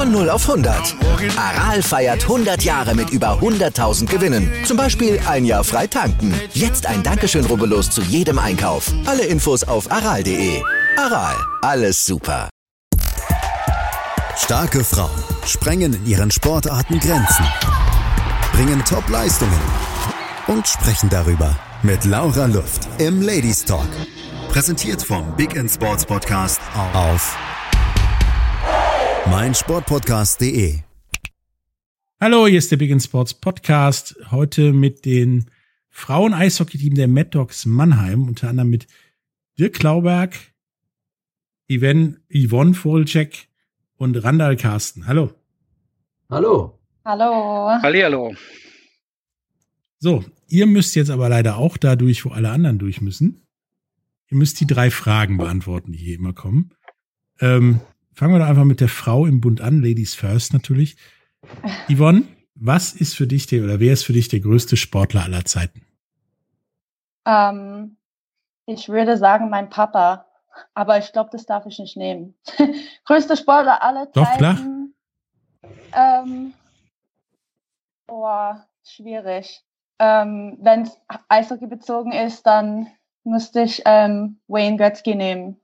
Von 0 auf 100. Aral feiert 100 Jahre mit über 100.000 Gewinnen. Zum Beispiel ein Jahr frei tanken. Jetzt ein Dankeschön, rubbellos zu jedem Einkauf. Alle Infos auf aral.de. Aral, alles super. Starke Frauen sprengen in ihren Sportarten Grenzen, bringen Top-Leistungen und sprechen darüber mit Laura Luft im Ladies Talk. Präsentiert vom Big End Sports Podcast auf meinsportpodcast.de. Hallo, hier ist der Big in Sports Podcast. Heute mit den Frauen-Eishockey-Team der Mad Dogs Mannheim, unter anderem mit Dirk Klauberg, Yvonne, Yvonne Vogelcheck und Randall Carsten. Hallo. Hallo. Hallo. Hallihallo. So, ihr müsst jetzt aber leider auch da durch, wo alle anderen durch müssen. Ihr müsst die drei Fragen beantworten, die hier immer kommen. Ähm, fangen wir doch einfach mit der Frau im Bund an, Ladies First natürlich. Yvonne, was ist für dich der oder wer ist für dich der größte Sportler aller Zeiten? Ähm, ich würde sagen, mein Papa. Aber ich glaube, das darf ich nicht nehmen. Größte Sportler aller Zeiten. Doch, klar. Ähm, oh, schwierig. Ähm, Wenn es Eishockey bezogen ist, dann müsste ich ähm, Wayne Gretzky nehmen.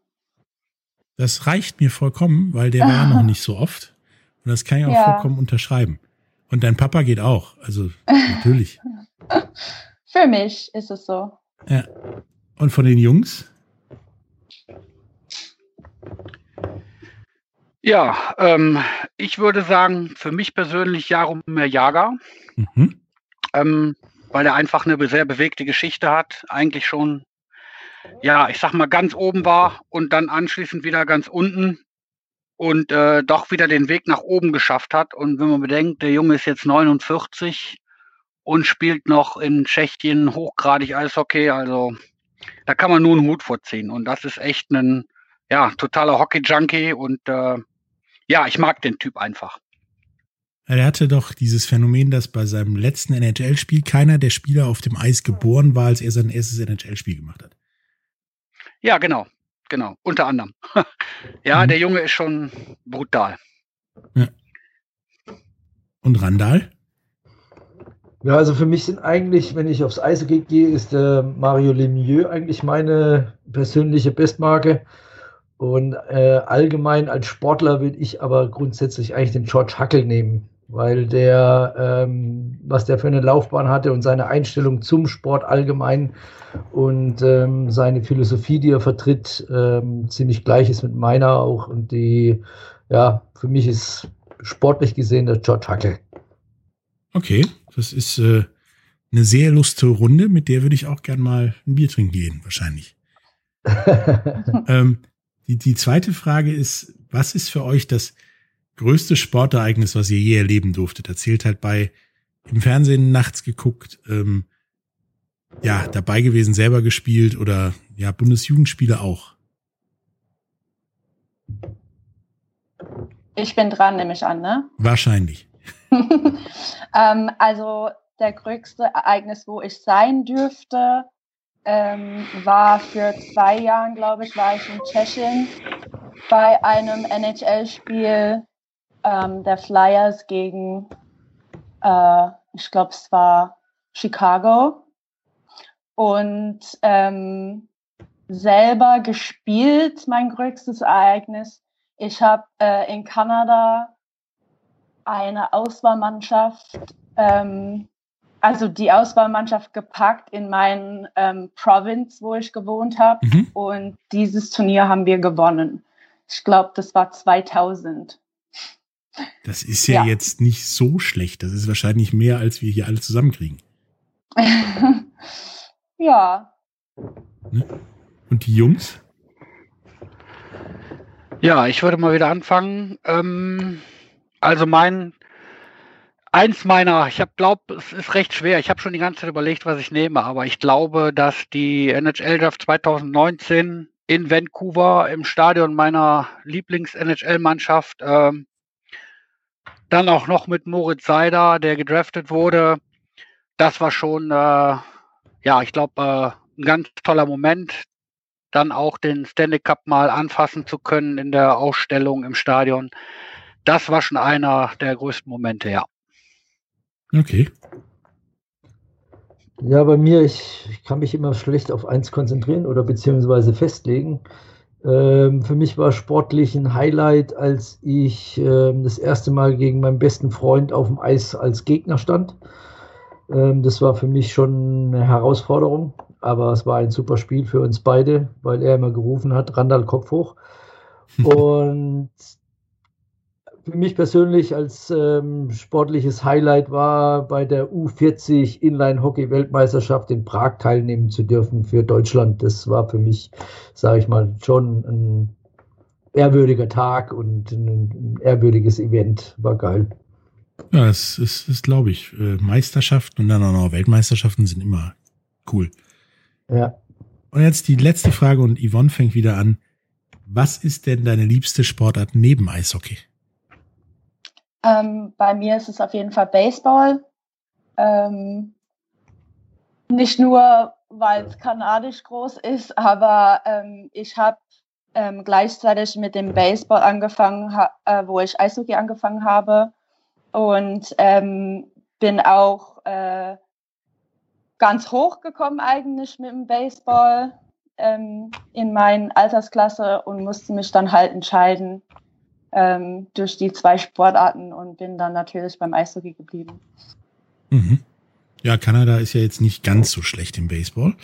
Das reicht mir vollkommen, weil der war noch nicht so oft. Und das kann ich auch Ja. vollkommen unterschreiben. Und dein Papa geht auch. Also natürlich. Für mich ist es so. Ja. Und von den Jungs? Ja, ähm, ich würde sagen, für mich persönlich Jaromir Jager, Mhm. ähm, weil er einfach eine sehr bewegte Geschichte hat, eigentlich schon, ja, ich sag mal, ganz oben war und dann anschließend wieder ganz unten und äh, doch wieder den Weg nach oben geschafft hat. Und wenn man bedenkt, der Junge ist jetzt 49 und spielt noch in Tschechien hochgradig Eishockey, also da kann man nur einen Hut vorziehen. Und das ist echt ein, ja, totaler Hockey-Junkie und äh, ja, ich mag den Typ einfach. Er hatte doch dieses Phänomen, dass bei seinem letzten NHL-Spiel keiner der Spieler auf dem Eis geboren war, als er sein erstes NHL-Spiel gemacht hat. Ja, genau, genau, unter anderem. ja, Mhm. der Junge ist schon brutal. Und Randall? Ja, also für mich sind eigentlich, wenn ich aufs Eishockey gehe, ist der Mario Lemieux eigentlich meine persönliche Bestmarke. Und äh, allgemein als Sportler würde ich aber grundsätzlich eigentlich den George Hackel nehmen, weil der, ähm, was der für eine Laufbahn hatte und seine Einstellung zum Sport allgemein und ähm, seine Philosophie, die er vertritt, ähm, ziemlich gleich ist mit meiner auch. Und die, ja, für mich ist sportlich gesehen der George Hackel. Okay, das ist äh, eine sehr lustige Runde, mit der würde ich auch gern mal ein Bier trinken gehen, wahrscheinlich. Ähm, die, die zweite Frage ist, was ist für euch das größte Sportereignis, was ihr je erleben durftet? Erzählt halt bei im Fernsehen nachts geguckt, ähm, ja, dabei gewesen, selber gespielt oder ja, Bundesjugendspiele auch. Ich bin dran, nehme ich an, ne? Wahrscheinlich. ähm, also der größte Ereignis, wo ich sein dürfte, ähm, war für zwei Jahren, glaube ich, war ich in Tschechien bei einem NHL-Spiel ähm, der Flyers gegen, äh, ich glaube, es war Chicago. Und ähm, selber gespielt, mein größtes Ereignis. Ich habe äh, in Kanada eine Auswahlmannschaft, ähm, also die Auswahlmannschaft gepackt in meinen ähm, Province, wo ich gewohnt habe. Mhm. Und dieses Turnier haben wir gewonnen. Ich glaube, das war 2000. Das ist ja, Ja. jetzt nicht so schlecht. Das ist wahrscheinlich mehr, als wir hier alle zusammenkriegen. ja, Und die Jungs? Ja, ich würde mal wieder anfangen. Ähm, also mein eins meiner, ich habe glaube, es ist recht schwer. Ich habe schon die ganze Zeit überlegt, was ich nehme, aber ich glaube, dass die NHL Draft 2019 in Vancouver im Stadion meiner Lieblings-NHL-Mannschaft ähm, dann auch noch mit Moritz Seider, der gedraftet wurde. Das war schon, äh, ja, ich glaube, äh, ein ganz toller Moment, dann auch den Stanley Cup mal anfassen zu können in der Ausstellung im Stadion. Das war schon einer der größten Momente, ja. Okay. Ja, bei mir, ich, ich kann mich immer schlecht auf eins konzentrieren oder beziehungsweise festlegen. Ähm, für mich war sportlich ein Highlight, als ich ähm, das erste Mal gegen meinen besten Freund auf dem Eis als Gegner stand. Ähm, das war für mich schon eine Herausforderung, aber es war ein super Spiel für uns beide, weil er immer gerufen hat, Randall Kopf hoch. Und für mich persönlich als ähm, sportliches Highlight war, bei der U40 Inline-Hockey-Weltmeisterschaft in Prag teilnehmen zu dürfen für Deutschland. Das war für mich, sage ich mal, schon ein ehrwürdiger Tag und ein, ehrwürdiges Event. War geil. Ja, das ist, ist glaube ich, äh, Meisterschaften und dann auch noch Weltmeisterschaften sind immer cool. Ja. Und jetzt die letzte Frage und Yvonne fängt wieder an. Was ist denn deine liebste Sportart neben Eishockey? Ähm, bei mir ist es auf jeden Fall Baseball. Ähm, nicht nur, weil es kanadisch groß ist, aber ähm, ich habe ähm, gleichzeitig mit dem Baseball angefangen, äh, wo ich Eishockey angefangen habe und ähm, bin auch äh, ganz hoch gekommen eigentlich mit dem Baseball ähm, in meinen Altersklasse und musste mich dann halt entscheiden, ähm, durch die zwei Sportarten und bin dann natürlich beim Eishockey geblieben. Mhm. Ja, Kanada ist ja jetzt nicht ganz so schlecht im Baseball.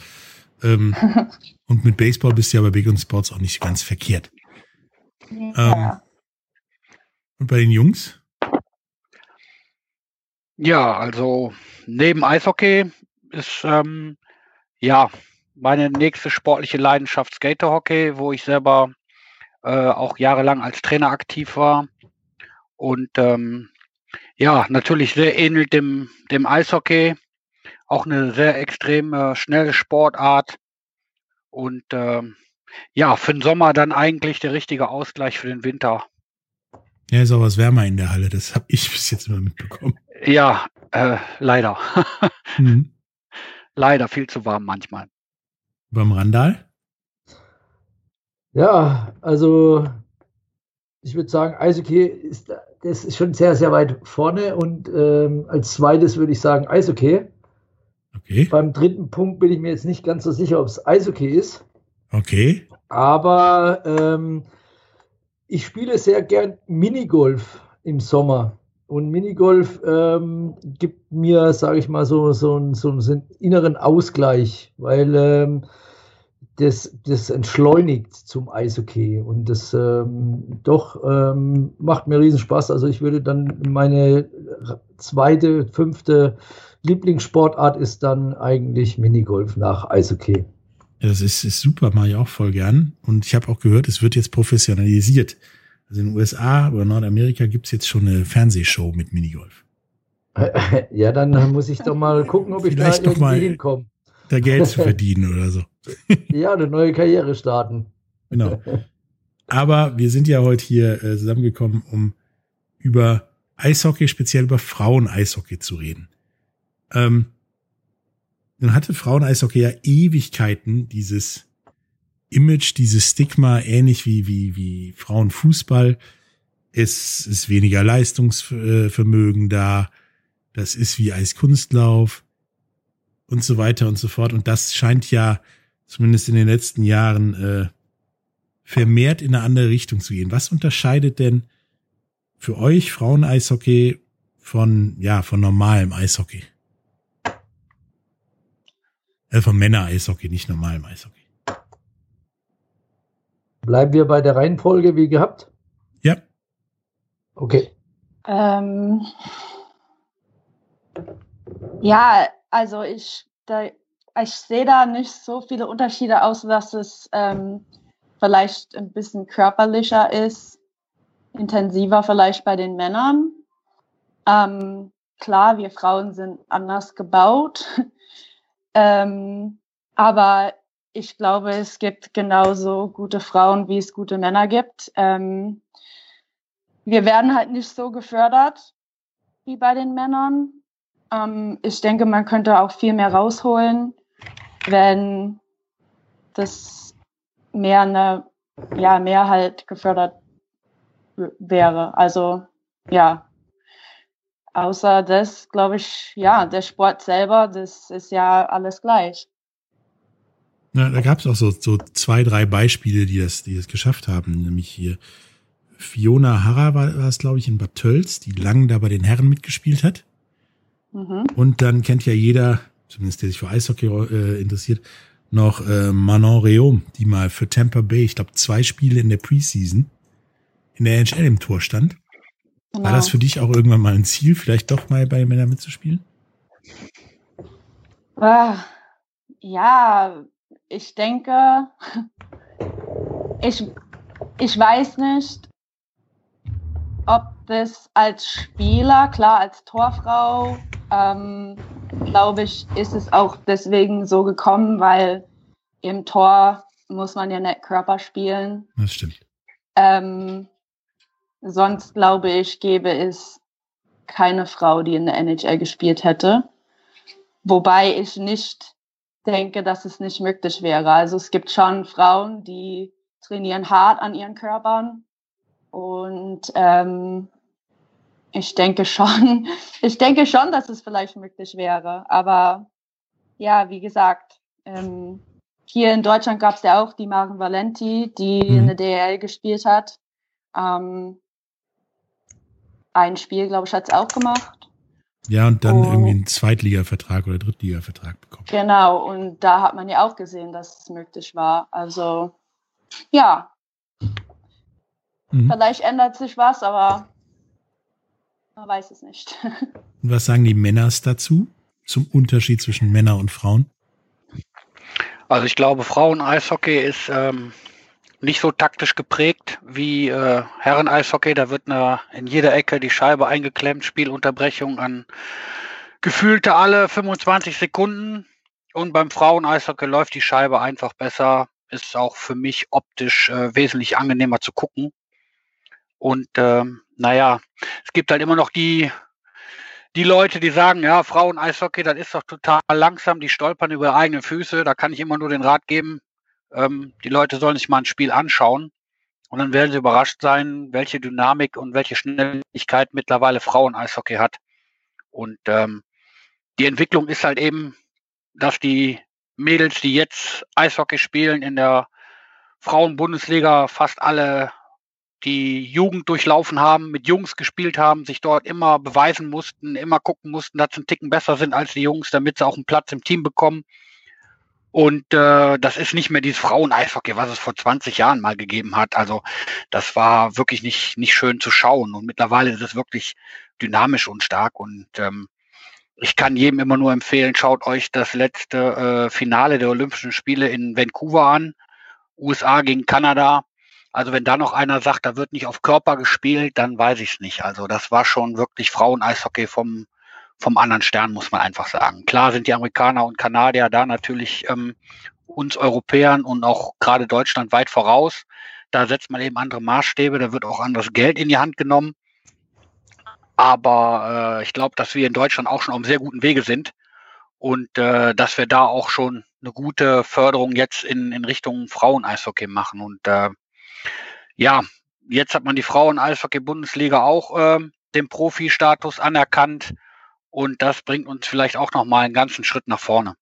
Ähm, und mit Baseball bist du ja bei Big und Sports auch nicht ganz verkehrt. Ja. Ähm, und bei den Jungs? Ja, also neben Eishockey ist ähm, ja meine nächste sportliche Leidenschaft Skaterhockey, wo ich selber äh, auch jahrelang als Trainer aktiv war. Und ähm, ja, natürlich sehr ähnelt dem, dem Eishockey. Auch eine sehr extrem äh, schnelle Sportart. Und ähm, ja, für den Sommer dann eigentlich der richtige Ausgleich für den Winter. Ja, ist auch was wärmer in der Halle, das habe ich bis jetzt immer mitbekommen. Ja, äh, leider. mhm. Leider viel zu warm manchmal. Beim Randall? Ja, also ich würde sagen, Eishockey ist, das ist schon sehr, sehr weit vorne und ähm, als zweites würde ich sagen Eishockey. Okay. Beim dritten Punkt bin ich mir jetzt nicht ganz so sicher, ob es Eishockey ist. Okay. Aber ähm, ich spiele sehr gern Minigolf im Sommer. Und Minigolf ähm, gibt mir, sage ich mal, so, so, so, so einen inneren Ausgleich, weil ähm, das, das entschleunigt zum Eishockey und das ähm, doch ähm, macht mir riesen Spaß. Also ich würde dann meine zweite, fünfte Lieblingssportart ist dann eigentlich Minigolf nach Eishockey. Ja, das ist, ist super, mache ich auch voll gern. Und ich habe auch gehört, es wird jetzt professionalisiert. Also in den USA oder Nordamerika gibt es jetzt schon eine Fernsehshow mit Minigolf. Ja, dann muss ich doch mal gucken, ob ich Vielleicht da irgendwie mal hinkomme. Da Geld zu verdienen oder so. ja, eine neue Karriere starten. Genau. Aber wir sind ja heute hier äh, zusammengekommen, um über Eishockey, speziell über Frauen-Eishockey zu reden. Ähm, nun hatte Frauen-Eishockey ja Ewigkeiten dieses Image, dieses Stigma, ähnlich wie, wie, wie Frauenfußball. Es ist weniger Leistungsvermögen da. Das ist wie Eiskunstlauf und so weiter und so fort. Und das scheint ja zumindest in den letzten Jahren äh, vermehrt in eine andere Richtung zu gehen. Was unterscheidet denn für euch Frauen-Eishockey von, ja, von normalem Eishockey? Äh, von Männer-Eishockey, nicht normalem Eishockey. Bleiben wir bei der Reihenfolge wie gehabt? Ja. Okay. Ähm, ja, also ich, da, ich sehe da nicht so viele Unterschiede, außer dass es ähm, vielleicht ein bisschen körperlicher ist, intensiver vielleicht bei den Männern. Ähm, klar, wir Frauen sind anders gebaut. ähm, aber ich glaube, es gibt genauso gute Frauen, wie es gute Männer gibt. Ähm, wir werden halt nicht so gefördert wie bei den Männern. Ähm, ich denke, man könnte auch viel mehr rausholen, wenn das mehr eine, ja, mehr halt gefördert wäre. Also, ja. Außer das, glaube ich, ja, der Sport selber, das ist ja alles gleich. Ja, da gab es auch so, so zwei, drei Beispiele, die das, die das geschafft haben. Nämlich hier Fiona Harrer war, es, glaube ich, in Bad Tölz, die lang da bei den Herren mitgespielt hat. Mhm. Und dann kennt ja jeder, zumindest der sich für Eishockey äh, interessiert, noch äh, Manon Reaume, die mal für Tampa Bay, ich glaube, zwei Spiele in der Preseason in der NHL im Tor stand. Genau. War das für dich auch irgendwann mal ein Ziel, vielleicht doch mal bei Männern mitzuspielen? Ah, ja, ich denke, ich, ich weiß nicht, ob das als Spieler, klar als Torfrau, ähm, glaube ich, ist es auch deswegen so gekommen, weil im Tor muss man ja nicht Körper spielen. Das stimmt. Ähm, sonst glaube ich, gäbe es keine Frau, die in der NHL gespielt hätte. Wobei ich nicht denke, dass es nicht möglich wäre. Also es gibt schon Frauen, die trainieren hart an ihren Körpern und ähm, ich denke schon, ich denke schon, dass es vielleicht möglich wäre. Aber ja, wie gesagt, ähm, hier in Deutschland gab es ja auch die Maren Valenti, die mhm. in der DL gespielt hat. Ähm, ein Spiel, glaube ich, hat es auch gemacht. Ja, und dann und, irgendwie einen Zweitliga-Vertrag oder Drittliga-Vertrag bekommen. Genau, und da hat man ja auch gesehen, dass es möglich war. Also, ja. Mhm. Vielleicht ändert sich was, aber man weiß es nicht. Und was sagen die Männers dazu? Zum Unterschied zwischen Männern und Frauen? Also ich glaube, Frauen-Eishockey ist ähm, nicht so taktisch geprägt wie äh, Herren-Eishockey. Da wird eine, in jeder Ecke die Scheibe eingeklemmt, Spielunterbrechung an gefühlte alle 25 Sekunden. Und beim Frauen-Eishockey läuft die Scheibe einfach besser. Ist auch für mich optisch äh, wesentlich angenehmer zu gucken. Und ähm, naja, es gibt halt immer noch die, die Leute, die sagen, ja, Frauen-Eishockey, das ist doch total langsam, die stolpern über ihre eigenen Füße. Da kann ich immer nur den Rat geben, ähm, die Leute sollen sich mal ein Spiel anschauen und dann werden sie überrascht sein, welche Dynamik und welche Schnelligkeit mittlerweile Frauen-Eishockey hat. Und ähm, die Entwicklung ist halt eben, dass die Mädels, die jetzt Eishockey spielen in der Frauen-Bundesliga, fast alle die Jugend durchlaufen haben, mit Jungs gespielt haben, sich dort immer beweisen mussten, immer gucken mussten, dass sie einen Ticken besser sind als die Jungs, damit sie auch einen Platz im Team bekommen. Und äh, das ist nicht mehr dieses Frauen-Eishockey, was es vor 20 Jahren mal gegeben hat. Also das war wirklich nicht, nicht schön zu schauen. Und mittlerweile ist es wirklich dynamisch und stark. Und ähm, ich kann jedem immer nur empfehlen, schaut euch das letzte äh, Finale der Olympischen Spiele in Vancouver an. USA gegen Kanada. Also wenn da noch einer sagt, da wird nicht auf Körper gespielt, dann weiß ich es nicht. Also das war schon wirklich Frauen-Eishockey vom, vom anderen Stern, muss man einfach sagen. Klar sind die Amerikaner und Kanadier da natürlich ähm, uns Europäern und auch gerade Deutschland weit voraus. Da setzt man eben andere Maßstäbe, da wird auch anderes Geld in die Hand genommen. Aber äh, ich glaube, dass wir in Deutschland auch schon auf einem sehr guten Wege sind und äh, dass wir da auch schon eine gute Förderung jetzt in, in Richtung Frauen-Eishockey machen. Und äh, ja, jetzt hat man die Frauen-Eishockey-Bundesliga auch äh, den Profi-Status anerkannt. Und das bringt uns vielleicht auch noch mal einen ganzen Schritt nach vorne.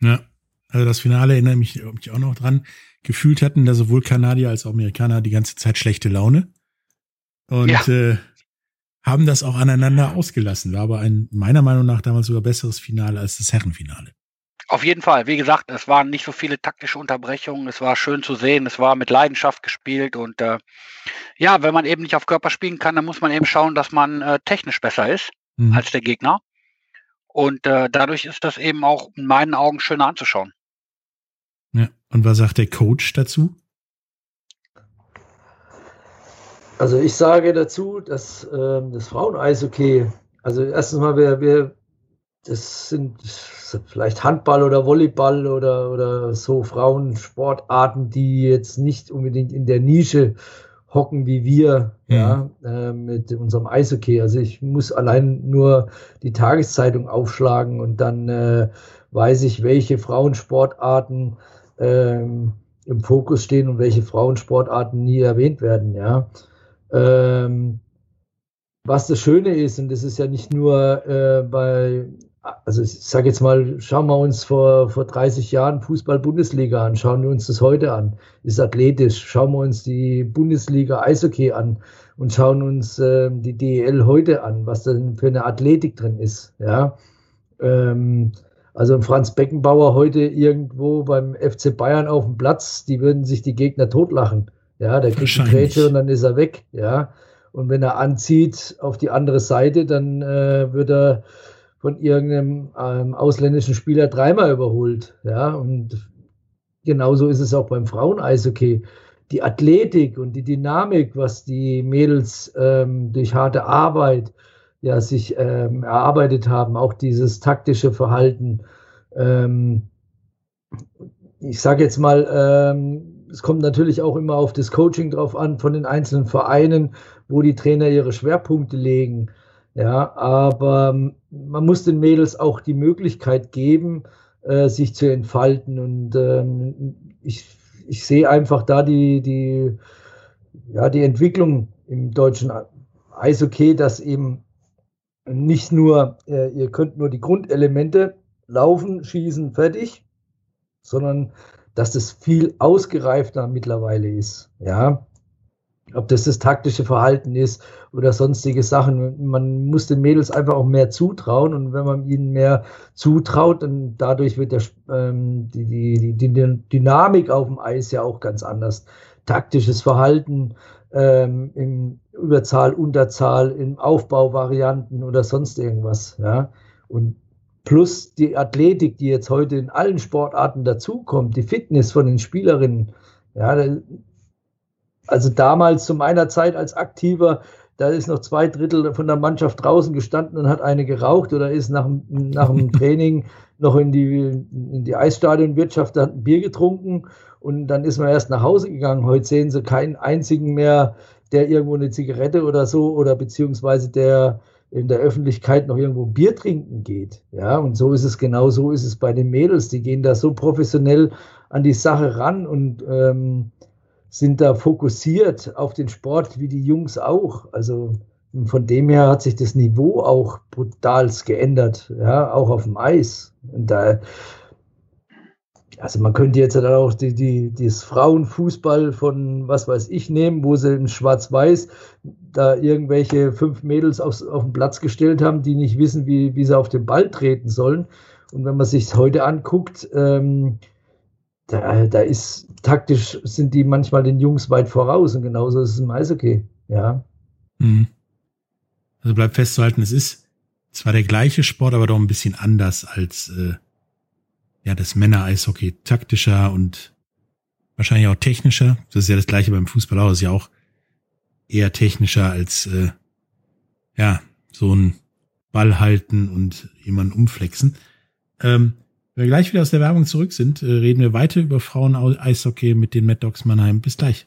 Ja, also das Finale erinnere mich, mich auch noch dran. Gefühlt hatten da sowohl Kanadier als auch Amerikaner die ganze Zeit schlechte Laune. Und ja. äh, haben das auch aneinander ausgelassen. War aber ein, meiner Meinung nach damals sogar besseres Finale als das Herrenfinale. Auf jeden Fall. Wie gesagt, es waren nicht so viele taktische Unterbrechungen. Es war schön zu sehen. Es war mit Leidenschaft gespielt. Und äh, ja, wenn man eben nicht auf Körper spielen kann, dann muss man eben schauen, dass man äh, technisch besser ist mhm. als der Gegner. Und äh, dadurch ist das eben auch in meinen Augen schöner anzuschauen. Ja. Und was sagt der Coach dazu? Also ich sage dazu, dass ähm, das Frauen-Eishockey Also erstens mal, wir, wir, das sind vielleicht Handball oder Volleyball oder, oder so Frauensportarten, die jetzt nicht unbedingt in der Nische hocken wie wir, mhm. ja, äh, mit unserem Eishockey. Also ich muss allein nur die Tageszeitung aufschlagen und dann äh, weiß ich, welche Frauensportarten ähm, im Fokus stehen und welche Frauensportarten nie erwähnt werden, ja. Ähm, was das Schöne ist, und das ist ja nicht nur äh, bei, also ich sage jetzt mal, schauen wir uns vor, vor 30 Jahren Fußball-Bundesliga an, schauen wir uns das heute an, ist athletisch, schauen wir uns die Bundesliga Eishockey an und schauen uns äh, die DEL heute an, was da für eine Athletik drin ist, ja. Ähm, also Franz Beckenbauer heute irgendwo beim FC Bayern auf dem Platz, die würden sich die Gegner totlachen. Ja, der kriegt die Grätsche und dann ist er weg. Ja. Und wenn er anzieht auf die andere Seite, dann äh, wird er von irgendeinem ähm, ausländischen Spieler dreimal überholt. Ja, und genauso ist es auch beim Frauen-Eishockey. Die Athletik und die Dynamik, was die Mädels ähm, durch harte Arbeit ja sich ähm, erarbeitet haben, auch dieses taktische Verhalten. Ähm, ich sage jetzt mal, ähm, es kommt natürlich auch immer auf das Coaching drauf an von den einzelnen Vereinen, wo die Trainer ihre Schwerpunkte legen. Ja, aber man muss den Mädels auch die Möglichkeit geben, äh, sich zu entfalten. Und ähm, ich, ich sehe einfach da die, die, ja, die Entwicklung im deutschen Eishockey, dass eben nicht nur, äh, ihr könnt nur die Grundelemente laufen, schießen, fertig, sondern dass das viel ausgereifter mittlerweile ist. Ja, ob das das taktische Verhalten ist oder sonstige Sachen. Man muss den Mädels einfach auch mehr zutrauen und wenn man ihnen mehr zutraut, dann dadurch wird der, ähm, die, die, die, die Dynamik auf dem Eis ja auch ganz anders. Taktisches Verhalten, ähm, in Überzahl, Unterzahl, in Aufbauvarianten oder sonst irgendwas. Ja? Und plus die Athletik, die jetzt heute in allen Sportarten dazukommt, die Fitness von den Spielerinnen. Ja, also damals zu meiner Zeit als Aktiver, da ist noch zwei Drittel von der Mannschaft draußen gestanden und hat eine geraucht oder ist nach, nach dem Training noch in die, in die Eisstadionwirtschaft, hat ein Bier getrunken und dann ist man erst nach Hause gegangen. Heute sehen sie keinen einzigen mehr, der irgendwo eine Zigarette oder so oder beziehungsweise der in der Öffentlichkeit noch irgendwo Bier trinken geht. Ja, und so ist es genau so ist es bei den Mädels. Die gehen da so professionell an die Sache ran und ähm, sind da fokussiert auf den Sport wie die Jungs auch. Also von dem her hat sich das Niveau auch brutal geändert, ja, auch auf dem Eis. Und da, also man könnte jetzt dann auch die, die, das Frauenfußball von was weiß ich nehmen, wo sie in Schwarz-Weiß da irgendwelche fünf Mädels aufs, auf den Platz gestellt haben, die nicht wissen, wie, wie sie auf den Ball treten sollen. Und wenn man sich heute anguckt, ähm, da, da ist taktisch sind die manchmal den Jungs weit voraus und genauso ist es im Eishockey, ja. Mhm. Also bleibt festzuhalten, es ist zwar der gleiche Sport, aber doch ein bisschen anders als äh, ja, das Männer-Eishockey taktischer und wahrscheinlich auch technischer. Das ist ja das gleiche beim Fußball auch. Das ist ja auch eher technischer als äh, ja, so ein Ball halten und jemanden umflexen. Ähm, wenn wir gleich wieder aus der Werbung zurück sind, äh, reden wir weiter über Frauen-Eishockey mit den Mad Dogs Mannheim. Bis gleich.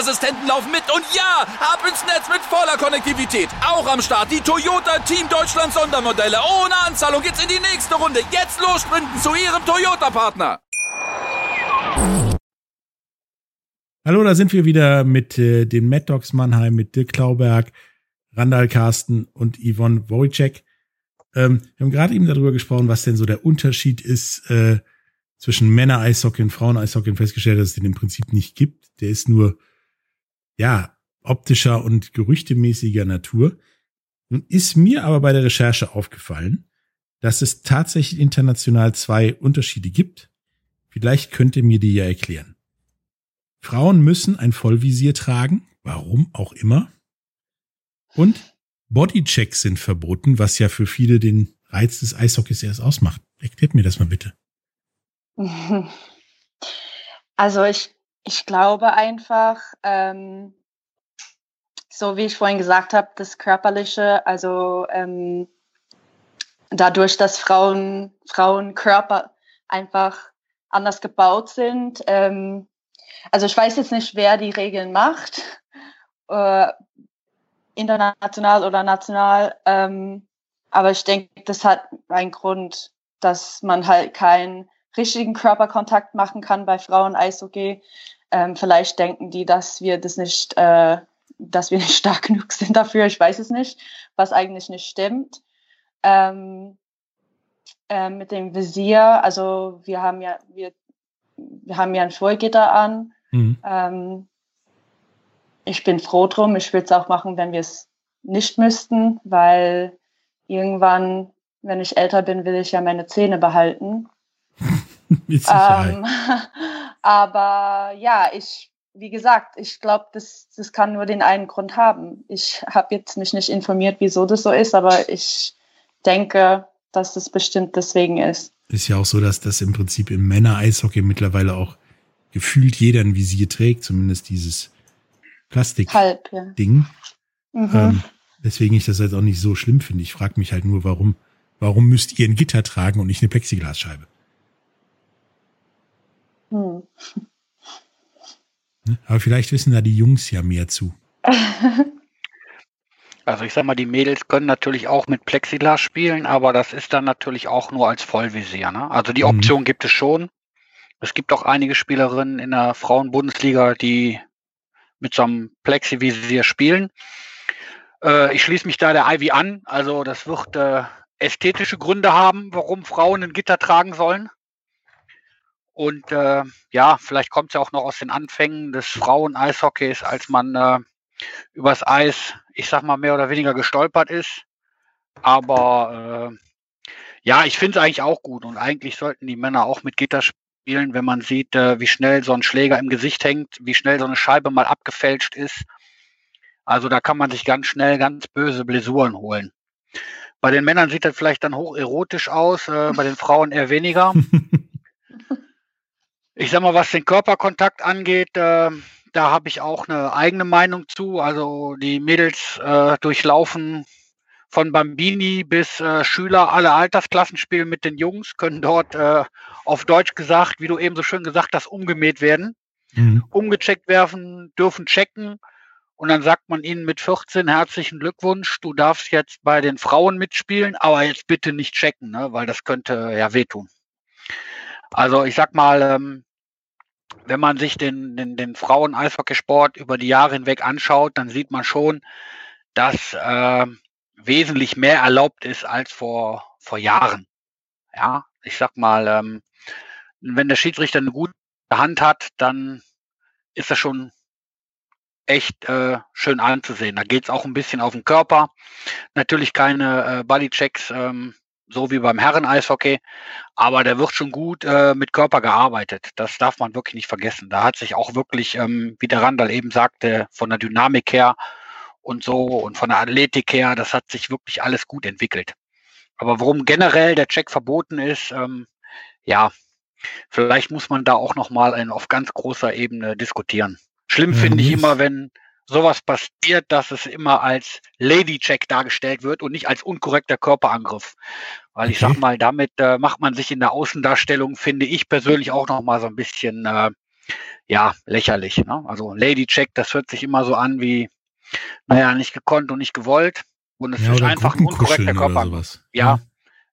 Sicherheitsassistenten laufen mit. Und ja, ab ins Netz mit voller Konnektivität. Auch am Start die Toyota Team Deutschland Sondermodelle. Ohne Anzahlung geht's in die nächste Runde. Jetzt los sprinten zu ihrem Toyota-Partner. Hallo, da sind wir wieder mit äh, den Mad Dogs Mannheim, mit Dirk Klauberg, Randall Carsten und Yvonne Wojcik. Ähm, wir haben gerade eben darüber gesprochen, was denn so der Unterschied ist äh, zwischen Männer-Eishockey und Frauen-Eishockey und festgestellt, dass es den im Prinzip nicht gibt. Der ist nur, ja, optischer und gerüchtemäßiger Natur. Nun ist mir aber bei der Recherche aufgefallen, dass es tatsächlich international zwei Unterschiede gibt. Vielleicht könnt ihr mir die ja erklären. Frauen müssen ein Vollvisier tragen, warum auch immer. Und Bodychecks sind verboten, was ja für viele den Reiz des Eishockeys erst ausmacht. Erklärt mir das mal bitte. Also ich, ich glaube einfach, ähm, so wie ich vorhin gesagt habe, das Körperliche, also ähm, dadurch, dass Frauen, Frauenkörper einfach anders gebaut sind. Ähm, also ich weiß jetzt nicht, wer die Regeln macht, äh, international oder national, ähm, aber ich denke, das hat einen Grund, dass man halt keinen richtigen Körperkontakt machen kann bei Frauen Eishockey. Ähm, vielleicht denken die, dass wir das nicht, äh, dass wir nicht stark genug sind dafür. Ich weiß es nicht, was eigentlich nicht stimmt. Ähm, äh, mit dem Visier, also wir haben ja, wir, wir haben ja ein Vollgitter an. Mhm. Ähm, ich bin froh drum. Ich würde es auch machen, wenn wir es nicht müssten, weil irgendwann, wenn ich älter bin, will ich ja meine Zähne behalten. Mit Sicherheit. Ähm, aber ja, ich, wie gesagt, ich glaube, das, das kann nur den einen Grund haben. Ich habe jetzt mich nicht informiert, wieso das so ist, aber ich denke, dass das bestimmt deswegen ist. Ist ja auch so, dass das im Prinzip im Männer-Eishockey mittlerweile auch gefühlt jeder ein Visier trägt, zumindest dieses Plastik-Ding. Ja. Mhm. Ähm, deswegen ich das jetzt auch nicht so schlimm finde. Ich frage mich halt nur, warum, warum müsst ihr ein Gitter tragen und nicht eine Plexiglasscheibe? Hm. Aber vielleicht wissen da die Jungs ja mehr zu. Also ich sag mal, die Mädels können natürlich auch mit Plexiglas spielen, aber das ist dann natürlich auch nur als Vollvisier. Ne? Also die mhm. Option mhm. gibt es schon. Es gibt auch einige Spielerinnen in der Frauenbundesliga, die mit so einem Plexivisier spielen. Äh, ich schließe mich da der Ivy an. Also das wird äh, ästhetische Gründe haben, warum Frauen ein Gitter tragen sollen. Und äh, ja, vielleicht kommt es ja auch noch aus den Anfängen des Frauen-Eishockeys, als man äh, übers Eis, ich sag mal, mehr oder weniger gestolpert ist. Aber äh, ja, ich finde es eigentlich auch gut und eigentlich sollten die Männer auch mit Gitter spielen, wenn man sieht, äh, wie schnell so ein Schläger im Gesicht hängt, wie schnell so eine Scheibe mal abgefälscht ist. Also da kann man sich ganz schnell ganz böse Blessuren holen. Bei den Männern sieht das vielleicht dann hoch erotisch aus, äh, bei den Frauen eher weniger. ich sag mal, was den Körperkontakt angeht, äh, da habe ich auch eine eigene Meinung zu. Also die Mädels äh, durchlaufen von Bambini bis äh, Schüler alle Altersklassen spielen mit den Jungs, können dort äh, auf Deutsch gesagt, wie du eben so schön gesagt hast, umgemäht werden, mhm. umgecheckt werfen, dürfen checken. Und dann sagt man ihnen mit 14 herzlichen Glückwunsch, du darfst jetzt bei den Frauen mitspielen, aber jetzt bitte nicht checken, ne, weil das könnte ja wehtun. Also ich sag mal, ähm, wenn man sich den, den, den Frauen-Eishockeysport über die Jahre hinweg anschaut, dann sieht man schon, dass äh, wesentlich mehr erlaubt ist als vor, vor Jahren. Ja, ich sag mal, ähm, wenn der Schiedsrichter eine gute Hand hat, dann ist das schon echt äh, schön anzusehen. Da geht es auch ein bisschen auf den Körper. Natürlich keine äh, Bodychecks ähm, so wie beim Herren-Eishockey. Aber der wird schon gut äh, mit Körper gearbeitet. Das darf man wirklich nicht vergessen. Da hat sich auch wirklich, ähm, wie der Randall eben sagte, von der Dynamik her und so und von der Athletik her, das hat sich wirklich alles gut entwickelt. Aber warum generell der Check verboten ist, ähm, ja, vielleicht muss man da auch nochmal auf ganz großer Ebene diskutieren. Schlimm finde ich immer, wenn sowas passiert, dass es immer als Lady-Check dargestellt wird und nicht als unkorrekter Körperangriff. Weil ich sag mal, damit äh, macht man sich in der Außendarstellung, finde ich persönlich auch noch mal so ein bisschen äh, ja lächerlich. Ne? Also Lady-Check, das hört sich immer so an wie, naja, nicht gekonnt und nicht gewollt. Und es ja, ist einfach ein unkorrekter Körperangriff. Ja, ja,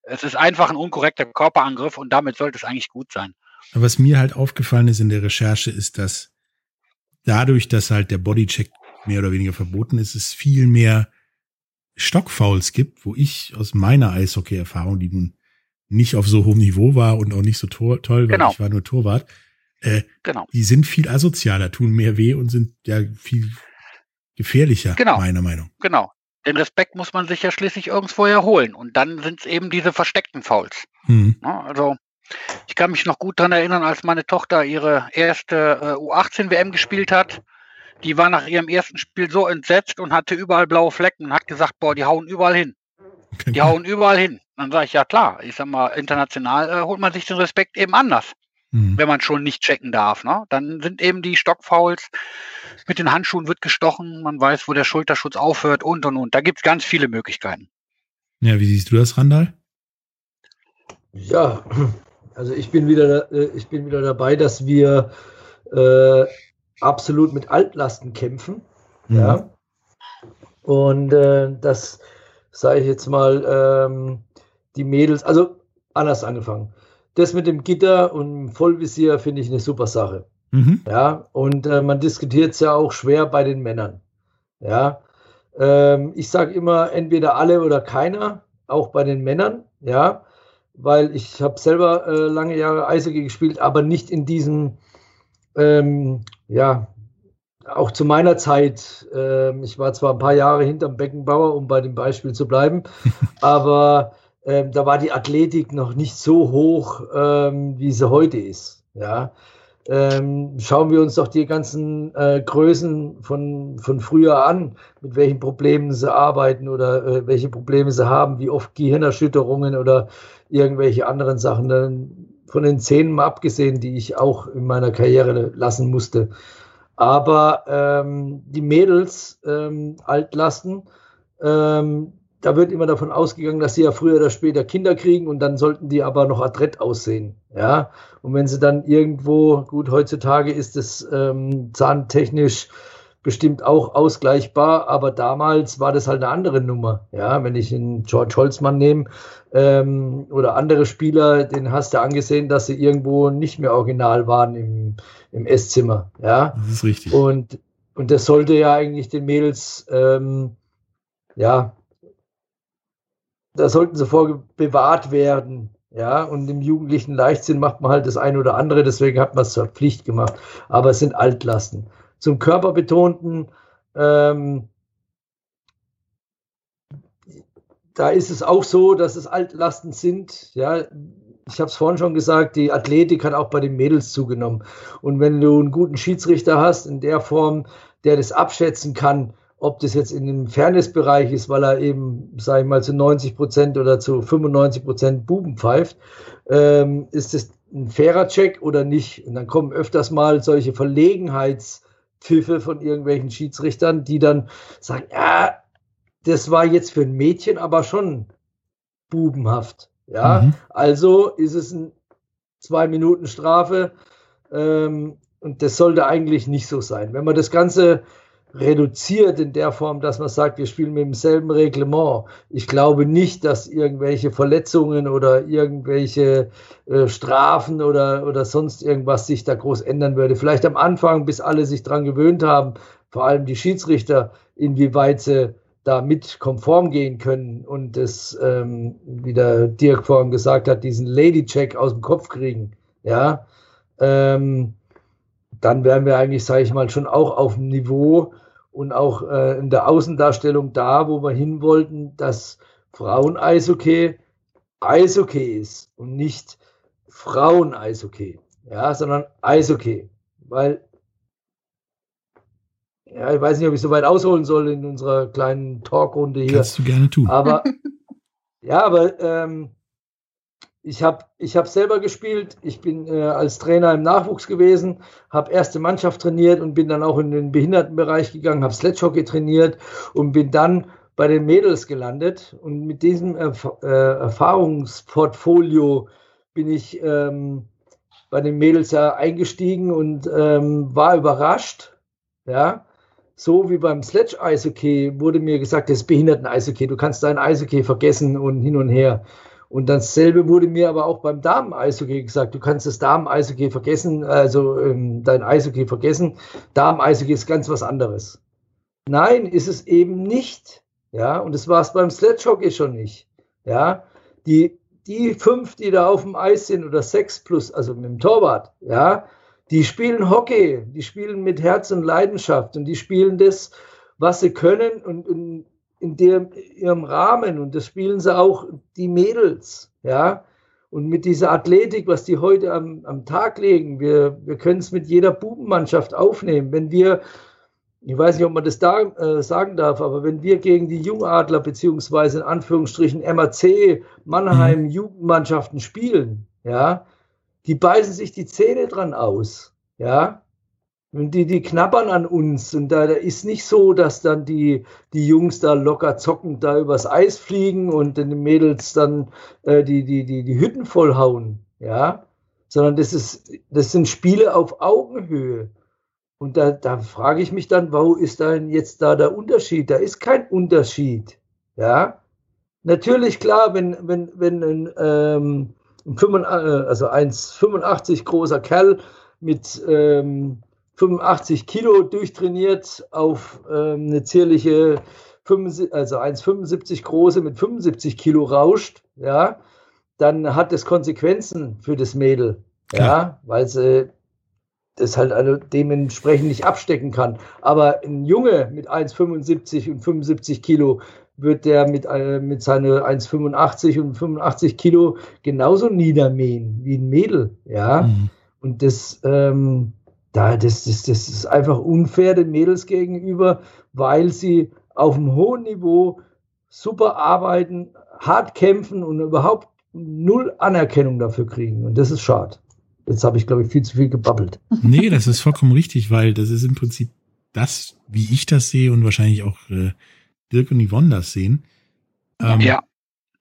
es ist einfach ein unkorrekter Körperangriff und damit sollte es eigentlich gut sein. Was mir halt aufgefallen ist in der Recherche, ist, dass dadurch, dass halt der Bodycheck mehr oder weniger verboten ist, es viel mehr Stockfouls gibt, wo ich aus meiner Eishockey-Erfahrung, die nun nicht auf so hohem Niveau war und auch nicht so toll, weil genau. ich war nur Torwart, äh, genau. die sind viel asozialer, tun mehr weh und sind ja viel gefährlicher, Genau. meiner Meinung. Genau. Den Respekt muss man sich ja schließlich irgendwo erholen. Und dann sind es eben diese versteckten Fouls. Hm. Ne? Also ich kann mich noch gut daran erinnern, als meine Tochter ihre erste äh, U18-WM gespielt hat. Die war nach ihrem ersten Spiel so entsetzt und hatte überall blaue Flecken und hat gesagt, boah, die hauen überall hin. Die hauen überall hin. Dann sage ich, ja klar, ich sag mal, international äh, holt man sich den Respekt eben anders, Hm. wenn man schon nicht checken darf. Ne? Dann sind eben die Stockfouls, mit den Handschuhen wird gestochen, man weiß, wo der Schulterschutz aufhört und und und. Da gibt es ganz viele Möglichkeiten. Ja, wie siehst du das, Randall? Ja, also ich bin wieder, äh, ich bin wieder dabei, dass wir äh, absolut mit Altlasten kämpfen. Mhm. Ja. Und äh, das sage ich jetzt mal, ähm, die Mädels, also anders angefangen. Das mit dem Gitter und dem Vollvisier finde ich eine super Sache. Mhm. Ja, und äh, man diskutiert es ja auch schwer bei den Männern. Ja, ähm, ich sage immer entweder alle oder keiner, auch bei den Männern. Ja, weil ich habe selber äh, lange Jahre Eishockey gespielt, aber nicht in diesem, ähm, ja, auch zu meiner Zeit. ähm, ich war zwar ein paar Jahre hinterm Beckenbauer, um bei dem Beispiel zu bleiben, aber ähm, da war die Athletik noch nicht so hoch, ähm, wie sie heute ist. Ja, ähm, schauen wir uns doch die ganzen äh, Größen von, von früher an, mit welchen Problemen sie arbeiten oder äh, welche Probleme sie haben, wie oft Gehirnerschütterungen oder irgendwelche anderen Sachen. Dann von den Szenen mal abgesehen, die ich auch in meiner Karriere lassen musste. Aber ähm, die Mädels ähm, Altlasten, ähm, da wird immer davon ausgegangen, dass sie ja früher oder später Kinder kriegen und dann sollten die aber noch adrett aussehen. Ja, und wenn sie dann irgendwo, gut, heutzutage ist es ähm, zahntechnisch bestimmt auch ausgleichbar, aber damals war das halt eine andere Nummer. Ja, wenn ich einen George Holzmann nehme ähm, oder andere Spieler, den hast du angesehen, dass sie irgendwo nicht mehr original waren im, im Esszimmer. Ja, Das ist richtig. und, und das sollte ja eigentlich den Mädels, ähm, ja, da sollten sie vor bewahrt werden. Ja, und im jugendlichen Leichtsinn macht man halt das eine oder andere, deswegen hat man es zur Pflicht gemacht. Aber es sind Altlasten. Zum körperbetonten, ähm, da ist es auch so, dass es Altlasten sind. Ja, ich habe es vorhin schon gesagt, die Athletik hat auch bei den Mädels zugenommen. Und wenn du einen guten Schiedsrichter hast, in der Form, der das abschätzen kann, ob das jetzt in dem Fairnessbereich ist, weil er eben, sage ich mal, zu 90 Prozent oder zu 95 Prozent Buben pfeift, ähm, ist das ein fairer Check oder nicht? Und dann kommen öfters mal solche Verlegenheitspfiffe von irgendwelchen Schiedsrichtern, die dann sagen, ja, das war jetzt für ein Mädchen aber schon bubenhaft. Ja, Mhm. also ist es ein zwei Minuten Strafe ähm, und das sollte eigentlich nicht so sein. Wenn man das Ganze reduziert in der Form, dass man sagt, wir spielen mit demselben Reglement. Ich glaube nicht, dass irgendwelche Verletzungen oder irgendwelche äh, Strafen oder, oder sonst irgendwas sich da groß ändern würde. Vielleicht am Anfang, bis alle sich dran gewöhnt haben, vor allem die Schiedsrichter, inwieweit sie da mit konform gehen können und das, ähm, wie der Dirk vorhin gesagt hat, diesen Lady-Check aus dem Kopf kriegen, ja, ähm, dann wären wir eigentlich, sage ich mal, schon auch auf dem Niveau und auch äh, in der Außendarstellung da, wo wir hin wollten, dass Frauen-Eishockey Eishockey ist und nicht Frauen-Eishockey, ja, sondern Eishockey, weil ja, ich weiß nicht, ob ich so weit ausholen soll in unserer kleinen Talkrunde hier. Kannst du gerne tun. Aber ja, aber ähm, ich habe ich hab selber gespielt. Ich bin äh, als Trainer im Nachwuchs gewesen, habe erste Mannschaft trainiert und bin dann auch in den Behindertenbereich gegangen, habe Sledgehockey trainiert und bin dann bei den Mädels gelandet. Und mit diesem Erf äh, Erfahrungsportfolio bin ich ähm, bei den Mädels ja eingestiegen und ähm, war überrascht. Ja, so wie beim Sledge-Eishockey wurde mir gesagt, das ist Behinderten-Eishockey, du kannst dein Eishockey vergessen und hin und her. Und dasselbe wurde mir aber auch beim Damen-Eishockey gesagt, du kannst das Damen-Eishockey vergessen, also ähm, dein Eishockey vergessen. Damen-Eishockey ist ganz was anderes. Nein, ist es eben nicht. Ja, und das war es beim Sledgehockey schon nicht. Ja, die, die fünf, die da auf dem Eis sind oder sechs plus, also mit dem Torwart, ja, die spielen Hockey, die spielen mit Herz und Leidenschaft und die spielen das, was sie können und, und in dem, ihrem Rahmen. Und das spielen sie auch die Mädels, ja. Und mit dieser Athletik, was die heute am, am Tag legen, wir, wir können es mit jeder Bubenmannschaft aufnehmen. Wenn wir, ich weiß nicht, ob man das da äh, sagen darf, aber wenn wir gegen die Jungadler beziehungsweise in Anführungsstrichen MAC, Mannheim, mhm. Jugendmannschaften spielen, ja, die beißen sich die Zähne dran aus, ja. Die, die knabbern an uns. Und da, da ist nicht so, dass dann die, die Jungs da locker zockend da übers Eis fliegen und den Mädels dann äh, die, die, die, die Hütten vollhauen. Ja. Sondern das, ist, das sind Spiele auf Augenhöhe. Und da, da frage ich mich dann, wo ist denn jetzt da der Unterschied? Da ist kein Unterschied. Ja. Natürlich, klar, wenn, wenn, wenn ein, ähm, ein 85, äh, also 1,85 großer Kerl mit ähm, 85 Kilo durchtrainiert auf ähm, eine zierliche 75, also 1,75 große mit 75 Kilo rauscht, ja, dann hat das Konsequenzen für das Mädel, ja, ja weil sie das halt also dementsprechend nicht abstecken kann. Aber ein Junge mit 1,75 und 75 Kilo wird der mit, äh, mit seinen 1,85 und 85 Kilo genauso niedermähen wie ein Mädel, ja. Mhm. Und das, ähm, da, das, das, das ist einfach unfair den Mädels gegenüber, weil sie auf einem hohen Niveau super arbeiten, hart kämpfen und überhaupt null Anerkennung dafür kriegen. Und das ist schade. Jetzt habe ich, glaube ich, viel zu viel gebabbelt. Nee, das ist vollkommen richtig, weil das ist im Prinzip das, wie ich das sehe und wahrscheinlich auch äh, Dirk und Yvonne das sehen. Ähm, ja.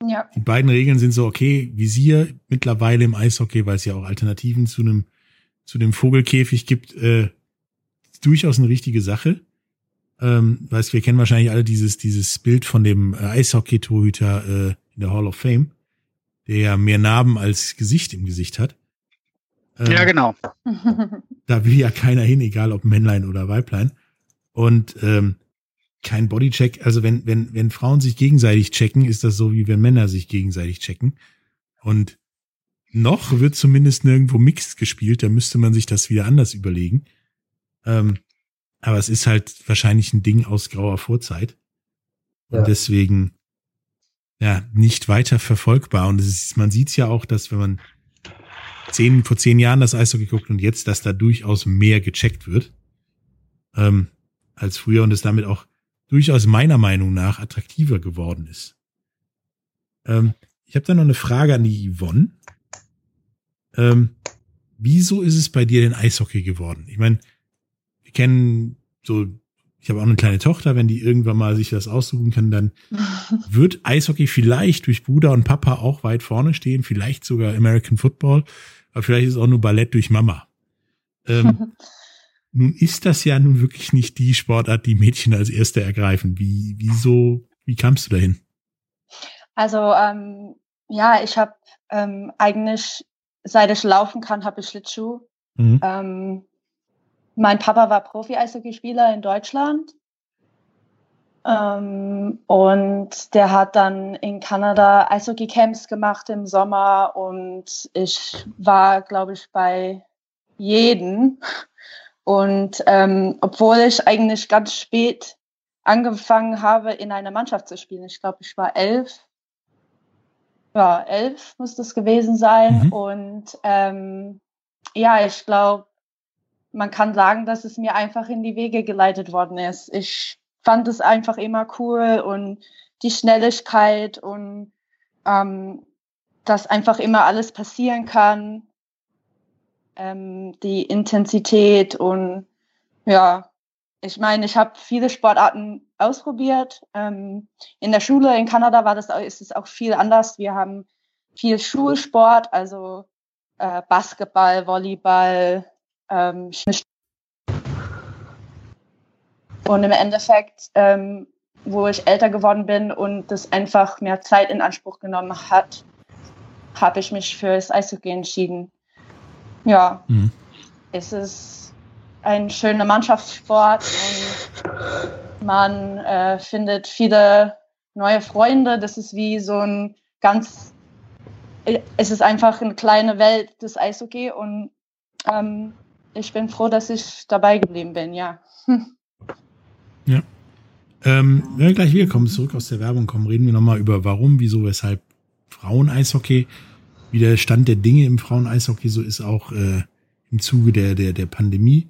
ja. Die beiden Regeln sind so, okay, Visier mittlerweile im Eishockey, weil es ja auch Alternativen zu einem zu dem Vogelkäfig gibt, äh, durchaus eine richtige Sache. Ähm, weißt, wir kennen wahrscheinlich alle dieses, dieses Bild von dem äh, Eishockey-Torhüter äh, in der Hall of Fame, der ja mehr Narben als Gesicht im Gesicht hat. Ähm, ja, genau. da will ja keiner hin, egal ob Männlein oder Weiblein. Und ähm, kein Bodycheck, also wenn, wenn, wenn Frauen sich gegenseitig checken, ist das so, wie wenn Männer sich gegenseitig checken. Und noch wird zumindest nirgendwo Mixed gespielt, da müsste man sich das wieder anders überlegen. Ähm, aber es ist halt wahrscheinlich ein Ding aus grauer Vorzeit. Und ja. deswegen ja nicht weiter verfolgbar. Und ist, man sieht es ja auch, dass wenn man zehn, vor zehn Jahren das Eishockey guckt und jetzt, dass da durchaus mehr gecheckt wird ähm, als früher und es damit auch durchaus meiner Meinung nach attraktiver geworden ist. Ähm, ich habe da noch eine Frage an die Yvonne. Ähm, wieso ist es bei dir denn Eishockey geworden? Ich meine, wir kennen so, ich habe auch eine kleine Tochter, wenn die irgendwann mal sich das aussuchen kann, dann wird Eishockey vielleicht durch Bruder und Papa auch weit vorne stehen, vielleicht sogar American Football, aber vielleicht ist es auch nur Ballett durch Mama. Ähm, nun ist das ja nun wirklich nicht die Sportart, die Mädchen als erste ergreifen. Wie, wieso, wie kamst du dahin? Also ähm, ja, ich habe ähm, eigentlich seit ich laufen kann, habe ich Schlittschuh. Mhm. Ähm, mein Papa war Profi-Eishockeyspieler in Deutschland. Ähm, und der hat dann in Kanada Eishockey-Camps gemacht im Sommer und ich war, glaube ich, bei jedem. Und ähm, obwohl ich eigentlich ganz spät angefangen habe, in einer Mannschaft zu spielen, ich glaube, ich war elf, ja, elf muss das gewesen sein. Mhm. Und ähm, ja, ich glaube, man kann sagen, dass es mir einfach in die Wege geleitet worden ist. Ich fand es einfach immer cool und die Schnelligkeit und ähm, dass einfach immer alles passieren kann, ähm, die Intensität und ja, ich meine, ich habe viele Sportarten ausprobiert. Ähm, in der Schule in Kanada war das, ist es auch viel anders. Wir haben viel Schulsport, also äh, Basketball, Volleyball, ähm, und im Endeffekt, ähm, wo ich älter geworden bin und das einfach mehr Zeit in Anspruch genommen hat, habe ich mich für das Eishockey entschieden. Ja, mhm. es ist ein schöner Mannschaftssport und man äh, findet viele neue Freunde. Das ist wie so ein ganz, es ist einfach eine kleine Welt des Eishockey und ähm, ich bin froh, dass ich dabei geblieben bin, ja. Ja. Ähm, wenn wir gleich wiederkommen, zurück aus der Werbung kommen, reden wir nochmal über warum, wieso, weshalb Frauen-Eishockey, wie der Stand der Dinge im Frauen-Eishockey so ist, auch äh, im Zuge der, der, der Pandemie.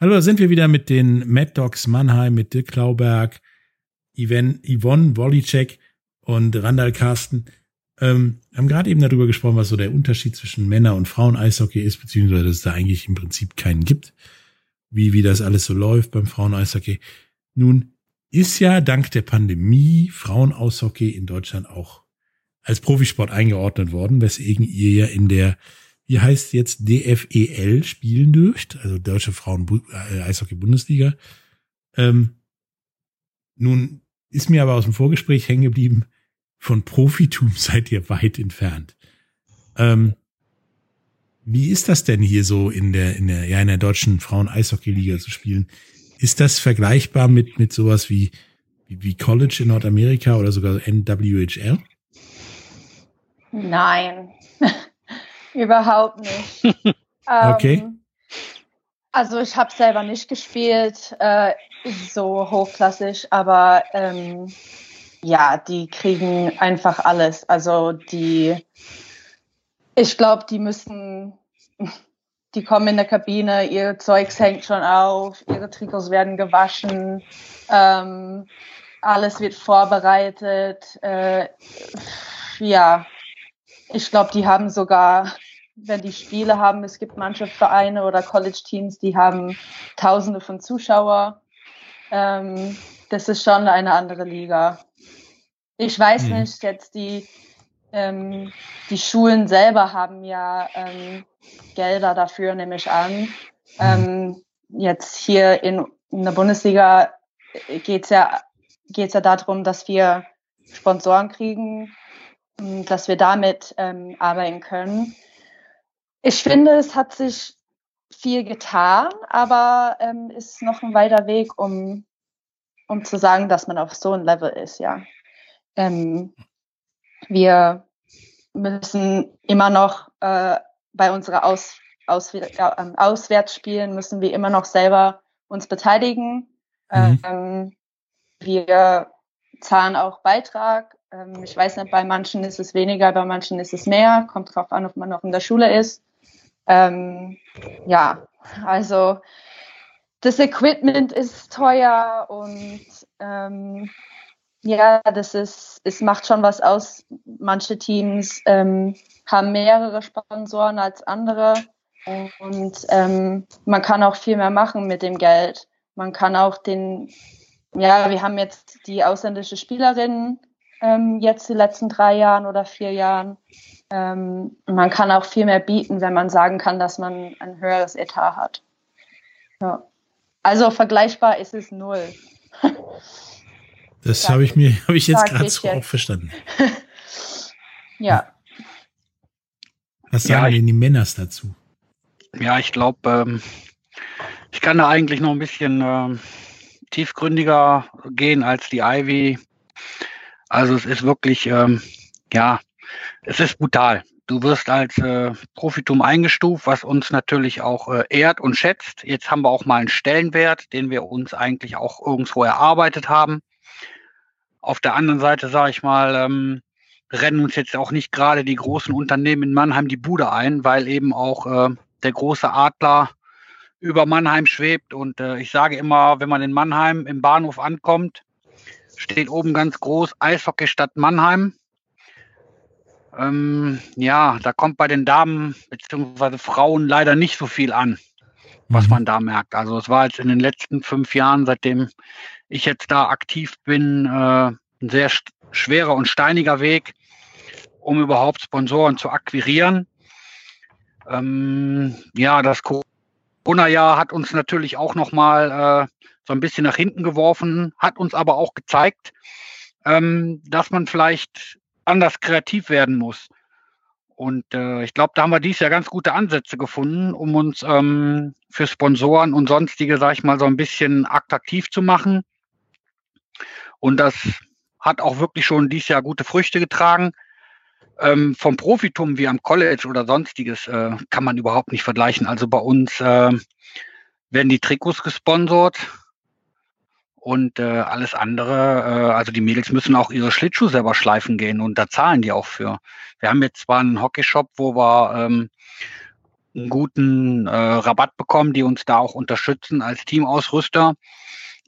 Hallo, da sind wir wieder mit den Mad Dogs Mannheim, mit Dirk Klauberg, Yvonne, Wolicek und Randall Carsten. Ähm, haben gerade eben darüber gesprochen, was so der Unterschied zwischen Männer- und Frauen-Eishockey ist, beziehungsweise dass es da eigentlich im Prinzip keinen gibt, wie, wie das alles so läuft beim Frauen-Eishockey. Nun ist ja dank der Pandemie Frauen-Eishockey in Deutschland auch als Profisport eingeordnet worden, weswegen ihr ja in der, wie heißt jetzt, DFEL spielen dürft, also Deutsche Frauen-Eishockey-Bundesliga. Ähm, nun ist mir aber aus dem Vorgespräch hängen geblieben, von Profitum seid ihr weit entfernt. Ähm, wie ist das denn hier so in der, in der, ja, in der deutschen Frauen-Eishockey-Liga zu spielen? Ist das vergleichbar mit, mit sowas wie, wie, wie College in Nordamerika oder sogar NWHL? Nein, überhaupt nicht. Okay. Ähm, also ich habe selber nicht gespielt, äh, so hochklassig, aber ähm, ja, die kriegen einfach alles. Also die, ich glaube, die müssen, die kommen in der Kabine, ihr Zeugs hängt schon auf, ihre Trikots werden gewaschen, ähm, alles wird vorbereitet. Äh, ja, ich glaube, die haben sogar, wenn die Spiele haben, es gibt manche Vereine oder College-Teams, die haben Tausende von Zuschauer. Ähm, das ist schon eine andere Liga. Ich weiß Hm. nicht, jetzt die, ähm, die Schulen selber haben ja ähm, Gelder dafür, nehme ich an. Ähm, jetzt hier in, in der Bundesliga geht's ja, geht's ja darum, dass wir Sponsoren kriegen, dass wir damit ähm, arbeiten können. Ich finde, es hat sich viel getan, aber ähm, ist noch ein weiter Weg, um, um zu sagen, dass man auf so ein Level ist, ja. Ähm, wir müssen immer noch äh, bei unserer Aus, Aus, äh, Auswärtsspielen müssen wir immer noch selber uns beteiligen. Mhm. Ähm, wir zahlen auch Beitrag. Ähm, ich weiß nicht, bei manchen ist es weniger, bei manchen ist es mehr. Kommt drauf an, ob man noch in der Schule ist. Ähm, ja, also das Equipment ist teuer und ähm, ja, das ist, es macht schon was aus. Manche Teams ähm, haben mehrere Sponsoren als andere und ähm, man kann auch viel mehr machen mit dem Geld. Man kann auch den, ja, wir haben jetzt die ausländische Spielerin ähm, jetzt die letzten drei Jahren oder vier Jahren. Ähm, man kann auch viel mehr bieten, wenn man sagen kann, dass man ein höheres Etat hat. Ja. Also vergleichbar ist es null. Das habe ich mir, habe ich jetzt gerade so auch jetzt. verstanden. ja. Was Ja, sagen ich- denn die Männers dazu? Ja, ich glaube, ähm, ich kann da eigentlich noch ein bisschen ähm, tiefgründiger gehen als die Ivy. Also es ist wirklich, ähm, ja, es ist brutal. Du wirst als äh, Profitum eingestuft, was uns natürlich auch äh, ehrt und schätzt. Jetzt haben wir auch mal einen Stellenwert, den wir uns eigentlich auch irgendwo erarbeitet haben. Auf der anderen Seite, sage ich mal, ähm, rennen uns jetzt auch nicht gerade die großen Unternehmen in Mannheim die Bude ein, weil eben auch äh, der große Adler über Mannheim schwebt. Und äh, ich sage immer, wenn man in Mannheim im Bahnhof ankommt, steht oben ganz groß Eishockeystadt Mannheim. Ähm, ja, da kommt bei den Damen bzw. Frauen leider nicht so viel an, was Mhm. man da merkt. Also es war jetzt in den letzten fünf Jahren, seitdem ich jetzt da aktiv bin, äh, ein sehr schwerer und steiniger Weg, um überhaupt Sponsoren zu akquirieren. Ähm, ja, das Corona-Jahr hat uns natürlich auch nochmal äh, so ein bisschen nach hinten geworfen, hat uns aber auch gezeigt, ähm, dass man vielleicht anders kreativ werden muss. Und äh, ich glaube, da haben wir dieses Jahr ganz gute Ansätze gefunden, um uns ähm, für Sponsoren und sonstige, sag ich mal, so ein bisschen attraktiv zu machen. Und das hat auch wirklich schon dieses Jahr gute Früchte getragen. Ähm, vom Profitum wie am College oder sonstiges äh, kann man überhaupt nicht vergleichen. Also bei uns äh, werden die Trikots gesponsert und äh, alles andere, äh, also die Mädels müssen auch ihre Schlittschuhe selber schleifen gehen und da zahlen die auch für. Wir haben jetzt zwar einen Hockeyshop, wo wir ähm, einen guten äh, Rabatt bekommen, die uns da auch unterstützen als Teamausrüster.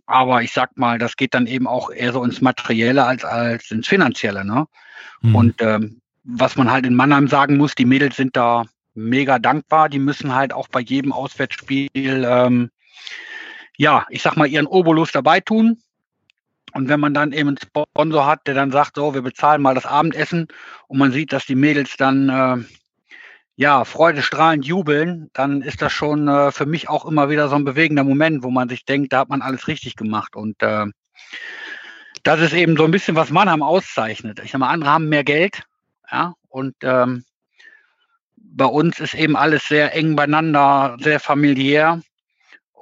Aber ich sag mal, das geht dann eben auch eher so ins Materielle als, als ins Finanzielle. Ne? Mhm. Und ähm, was man halt in Mannheim sagen muss, die Mädels sind da mega dankbar. Die müssen halt auch bei jedem Auswärtsspiel ähm, ja, ich sag mal, ihren Obolus dabei tun. Und wenn man dann eben einen Sponsor hat, der dann sagt, so, wir bezahlen mal das Abendessen und man sieht, dass die Mädels dann äh, ja freudestrahlend jubeln, dann ist das schon äh, für mich auch immer wieder so ein bewegender Moment, wo man sich denkt, da hat man alles richtig gemacht. Und äh, das ist eben so ein bisschen, was Mannheim auszeichnet. Ich sag mal, andere haben mehr Geld, ja, und ähm, bei uns ist eben alles sehr eng beieinander, sehr familiär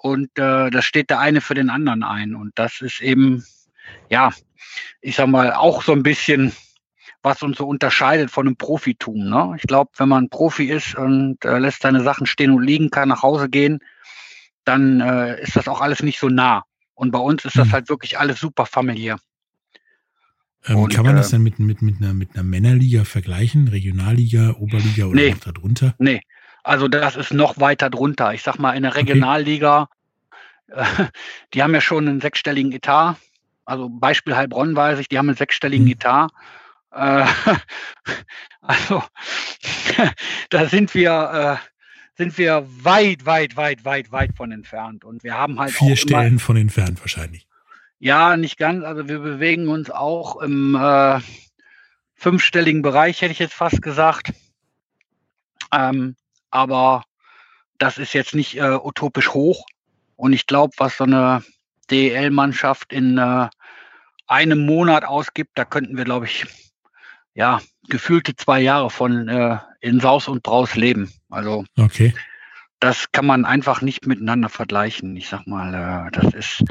und äh, das steht der eine für den anderen ein. Und das ist eben, ja, ich sag mal, auch so ein bisschen, was uns so unterscheidet von einem Profitum. Ne? Ich glaube, wenn man Profi ist und äh, lässt seine Sachen stehen und liegen, kann nach Hause gehen, dann äh, ist das auch alles nicht so nah. Und bei uns ist das mhm. halt wirklich alles super familiär. Ähm, und, kann man das äh, dann mit, mit, mit, einer, mit einer Männerliga vergleichen? Regionalliga, Oberliga oder nee, noch darunter? Nee, also das ist noch weiter drunter. Ich sag mal, in der Regionalliga. die haben ja schon einen sechsstelligen Etat. Also Beispiel Heilbronn weiß ich, die haben einen sechsstelligen mhm. Etat. Äh, also da sind wir, äh, sind wir weit, weit, weit, weit, weit von entfernt. Und wir haben halt vier Stellen von entfernt wahrscheinlich. Ja, nicht ganz. Also wir bewegen uns auch im äh, fünfstelligen Bereich, hätte ich jetzt fast gesagt. Ähm, aber das ist jetzt nicht äh, utopisch hoch. Und ich glaube, was so eine DEL-Mannschaft in äh, einem Monat ausgibt, da könnten wir, glaube ich, ja, gefühlte zwei Jahre von äh, in Saus und Braus leben. Also okay. das kann man einfach nicht miteinander vergleichen. Ich sag mal, äh, das ist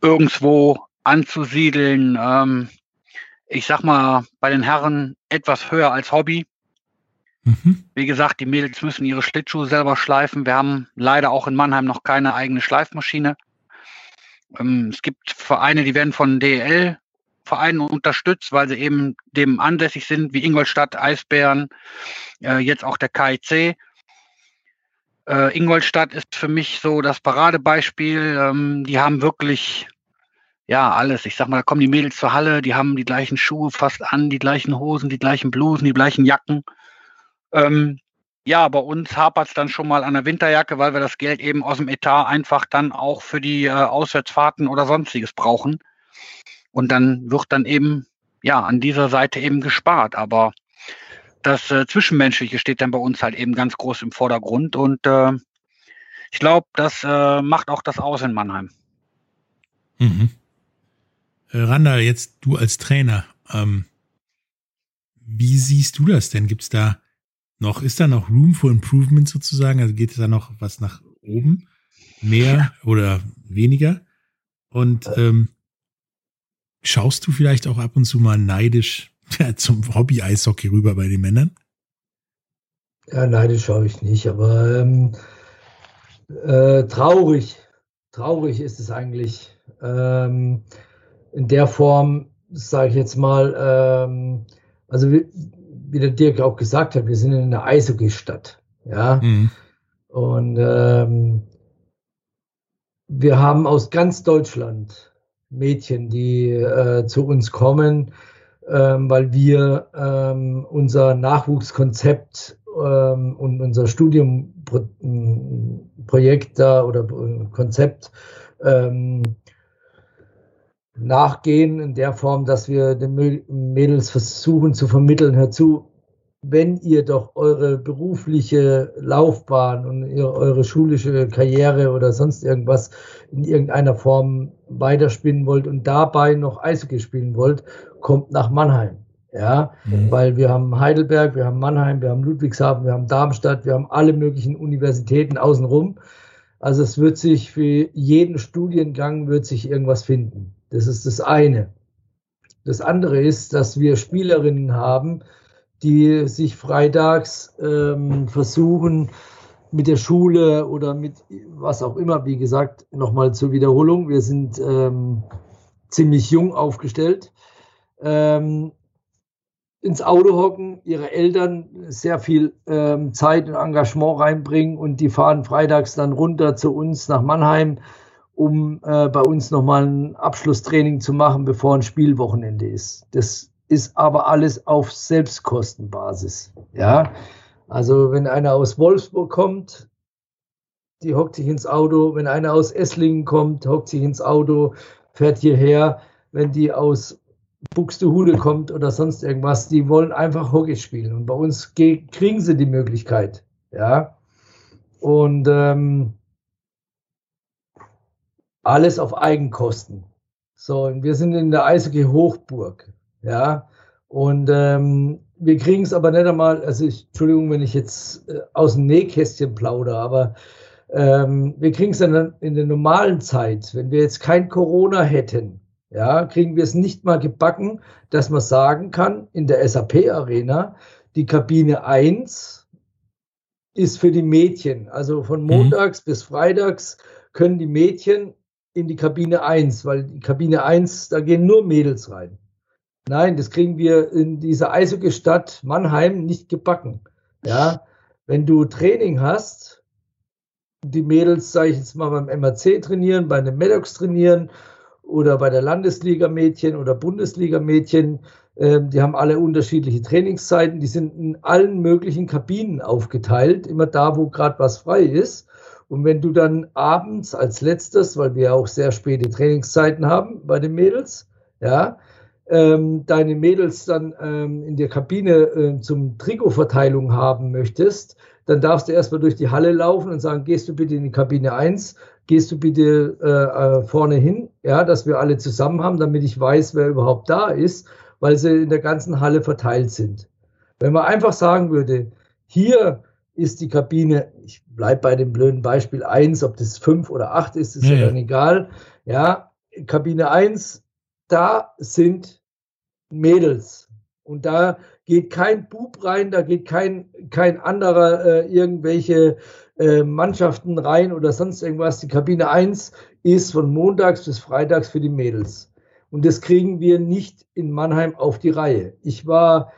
irgendwo anzusiedeln. Ähm, ich sag mal, bei den Herren etwas höher als Hobby. Mhm. Wie gesagt, die Mädels müssen ihre Schlittschuhe selber schleifen. Wir haben leider auch in Mannheim noch keine eigene Schleifmaschine. Ähm, es gibt Vereine, die werden von DEL Vereinen unterstützt, weil sie eben dem ansässig sind, wie Ingolstadt, Eisbären, äh, jetzt auch der KIC. Äh, Ingolstadt ist für mich so das Paradebeispiel. Ähm, die haben wirklich ja alles. Ich sag mal, da kommen die Mädels zur Halle, die haben die gleichen Schuhe fast an, die gleichen Hosen, die gleichen Blusen, die gleichen Jacken. Ähm, ja, bei uns hapert es dann schon mal an der Winterjacke, weil wir das Geld eben aus dem Etat einfach dann auch für die äh, Auswärtsfahrten oder sonstiges brauchen. Und dann wird dann eben, ja, an dieser Seite eben gespart. Aber das äh, Zwischenmenschliche steht dann bei uns halt eben ganz groß im Vordergrund. Und äh, ich glaube, das äh, macht auch das aus in Mannheim. Mhm. Äh, Randa, jetzt du als Trainer, ähm, wie siehst du das denn? Gibt es da noch, ist da noch Room for Improvement sozusagen? Also geht es da noch was nach oben? Mehr oder weniger? Und ähm, schaust du vielleicht auch ab und zu mal neidisch ja, zum Hobby-Eishockey rüber bei den Männern? Ja, neidisch schaue ich nicht, aber ähm, äh, traurig, traurig ist es eigentlich. Ähm, in der Form, sage ich jetzt mal, ähm, also wie der Dirk auch gesagt hat, wir sind in einer Eishockey-Stadt. Ja. Mhm. Und ähm, wir haben aus ganz Deutschland Mädchen, die äh, zu uns kommen, ähm, weil wir ähm, unser Nachwuchskonzept ähm, und unser Studiumprojekt da oder Konzept ähm, nachgehen in der Form, dass wir den Mädels versuchen zu vermitteln, hör zu, wenn ihr doch eure berufliche Laufbahn und eure schulische Karriere oder sonst irgendwas in irgendeiner Form weiterspinnen wollt und dabei noch Eishockey spielen wollt, kommt nach Mannheim. Ja, mhm. weil wir haben Heidelberg, wir haben Mannheim, wir haben Ludwigshafen, wir haben Darmstadt, wir haben alle möglichen Universitäten außenrum. Also es wird sich für jeden Studiengang wird sich irgendwas finden. Das ist das eine. Das andere ist, dass wir Spielerinnen haben, die sich freitags ähm, versuchen, mit der Schule oder mit was auch immer, wie gesagt, nochmal zur Wiederholung, wir sind ähm, ziemlich jung aufgestellt, ähm, ins Auto hocken, ihre Eltern sehr viel ähm, Zeit und Engagement reinbringen und die fahren freitags dann runter zu uns nach Mannheim, um äh, bei uns nochmal ein Abschlusstraining zu machen, bevor ein Spielwochenende ist. Das ist aber alles auf Selbstkostenbasis. Ja, also wenn einer aus Wolfsburg kommt, die hockt sich ins Auto. Wenn einer aus Esslingen kommt, hockt sich ins Auto, fährt hierher. Wenn die aus Buxtehude kommt oder sonst irgendwas, die wollen einfach Hockey spielen. Und bei uns kriegen sie die Möglichkeit. Ja. Und ähm, alles auf Eigenkosten. So, und wir sind in der Eishockey Hochburg. Ja. Und ähm, wir kriegen es aber nicht einmal, also ich, Entschuldigung, wenn ich jetzt äh, aus dem Nähkästchen plaudere, aber ähm, wir kriegen es dann in der normalen Zeit, wenn wir jetzt kein Corona hätten, ja, kriegen wir es nicht mal gebacken, dass man sagen kann, in der SAP-Arena, die Kabine 1 ist für die Mädchen. Also von mhm. montags mhm. bis freitags können die Mädchen in die Kabine 1, weil die Kabine 1, da gehen nur Mädels rein. Nein, das kriegen wir in dieser Eishockey-Stadt Mannheim nicht gebacken. Ja, wenn du Training hast, die Mädels, sage ich jetzt mal, beim MRC trainieren, bei den Maddox trainieren oder bei der Landesliga-Mädchen oder Bundesliga-Mädchen. Ähm, die haben alle unterschiedliche Trainingszeiten. Die sind in allen möglichen Kabinen aufgeteilt, immer da, wo gerade was frei ist. Und wenn du dann abends als letztes, weil wir auch sehr späte Trainingszeiten haben bei den Mädels, ja, ähm, deine Mädels dann ähm, in der Kabine äh, zum Trikotverteilung haben möchtest, dann darfst du erstmal durch die Halle laufen und sagen, gehst du bitte in die Kabine 1, gehst du bitte äh, äh, vorne hin, ja, dass wir alle zusammen haben, damit ich weiß, wer überhaupt da ist, weil sie in der ganzen Halle verteilt sind. Wenn man einfach sagen würde, hier ist die Kabine, ich bleibe bei dem blöden Beispiel 1, ob das 5 oder 8 ist, ist ja, ja dann egal. Ja, Kabine 1, da sind Mädels. Und da geht kein Bub rein, da geht kein, kein anderer äh, irgendwelche äh, Mannschaften rein oder sonst irgendwas. Die Kabine 1 ist von montags bis freitags für die Mädels. Und das kriegen wir nicht in Mannheim auf die Reihe. Ich war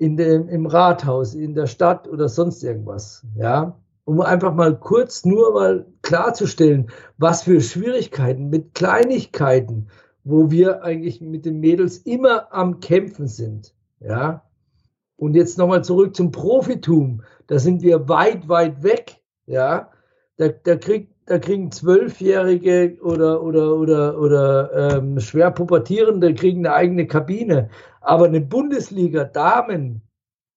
in dem, im Rathaus, in der Stadt oder sonst irgendwas, ja, um einfach mal kurz nur mal klarzustellen, was für Schwierigkeiten mit Kleinigkeiten, wo wir eigentlich mit den Mädels immer am Kämpfen sind, ja. Und jetzt nochmal zurück zum Profitum. Da sind wir weit, weit weg. Ja, da, da, krieg, da kriegen Zwölfjährige oder, oder, oder, oder ähm, schwer Pubertierende kriegen eine eigene Kabine. Aber eine Bundesliga-Damen,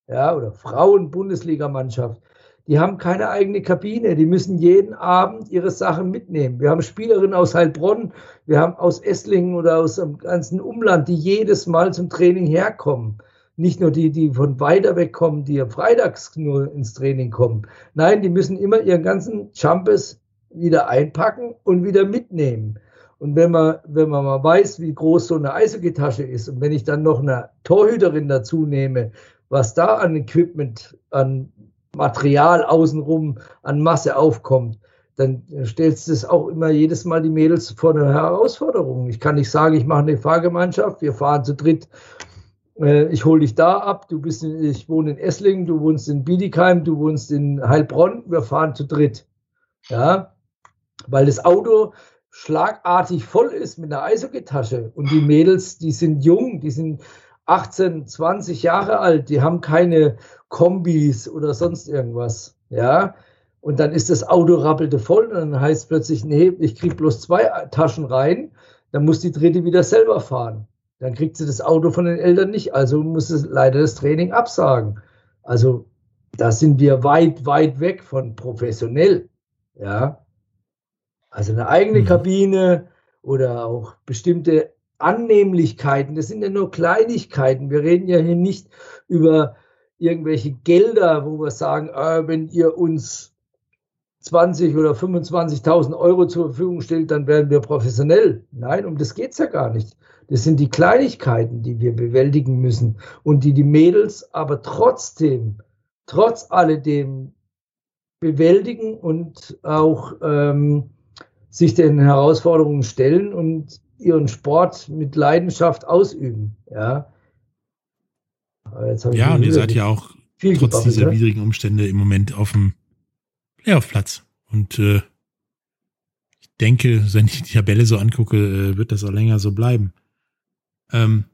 ja, oder Frauen-Bundesligamannschaft, die haben keine eigene Kabine. Die müssen jeden Abend ihre Sachen mitnehmen. Wir haben Spielerinnen aus Heilbronn, wir haben aus Esslingen oder aus dem ganzen Umland, die jedes Mal zum Training herkommen nicht nur die, die von weiter weg kommen, die freitags nur ins Training kommen. Nein, die müssen immer ihren ganzen Jumpes wieder einpacken und wieder mitnehmen. Und wenn man, wenn man mal weiß, wie groß so eine Eishockeytasche ist und wenn ich dann noch eine Torhüterin dazu nehme, was da an Equipment, an Material außenrum, an Masse aufkommt, dann stellst du es auch immer jedes Mal die Mädels vor eine Herausforderung. Ich kann nicht sagen, ich mache eine Fahrgemeinschaft, wir fahren zu dritt äh, ich hole dich da ab, du bist in, ich wohne in Esslingen, du wohnst in Bietigheim, du wohnst in Heilbronn, wir fahren zu dritt. Ja, weil das Auto schlagartig voll ist mit einer Eishockeytasche und die Mädels, die sind jung, die sind 18, 20 Jahre alt, die haben keine Kombis oder sonst irgendwas. Ja, und dann ist das Auto rappelte voll und dann heißt plötzlich, nee, ich kriege bloß zwei Taschen rein, dann muss die dritte wieder selber fahren. Dann kriegt sie das Auto von den Eltern nicht, also muss sie leider das Training absagen. Also da sind wir weit, weit weg von professionell. Ja. Also eine eigene mhm. Kabine oder auch bestimmte Annehmlichkeiten, das sind ja nur Kleinigkeiten. Wir reden ja hier nicht über irgendwelche Gelder, wo wir sagen, äh, wenn ihr uns 20 oder 25.000 Euro zur Verfügung stellt, dann werden wir professionell. Nein, um das geht es ja gar nicht. Das sind die Kleinigkeiten, die wir bewältigen müssen und die die Mädels aber trotzdem, trotz alledem bewältigen und auch ähm, sich den Herausforderungen stellen und ihren Sport mit Leidenschaft ausüben. Ja, ja und ihr seid ja auch trotz gebabbelt, dieser ne? widrigen Umstände im Moment auf dem Playoff-Platz. Und äh, ich denke, wenn ich die Tabelle so angucke, äh, wird das auch länger so bleiben. Ähm,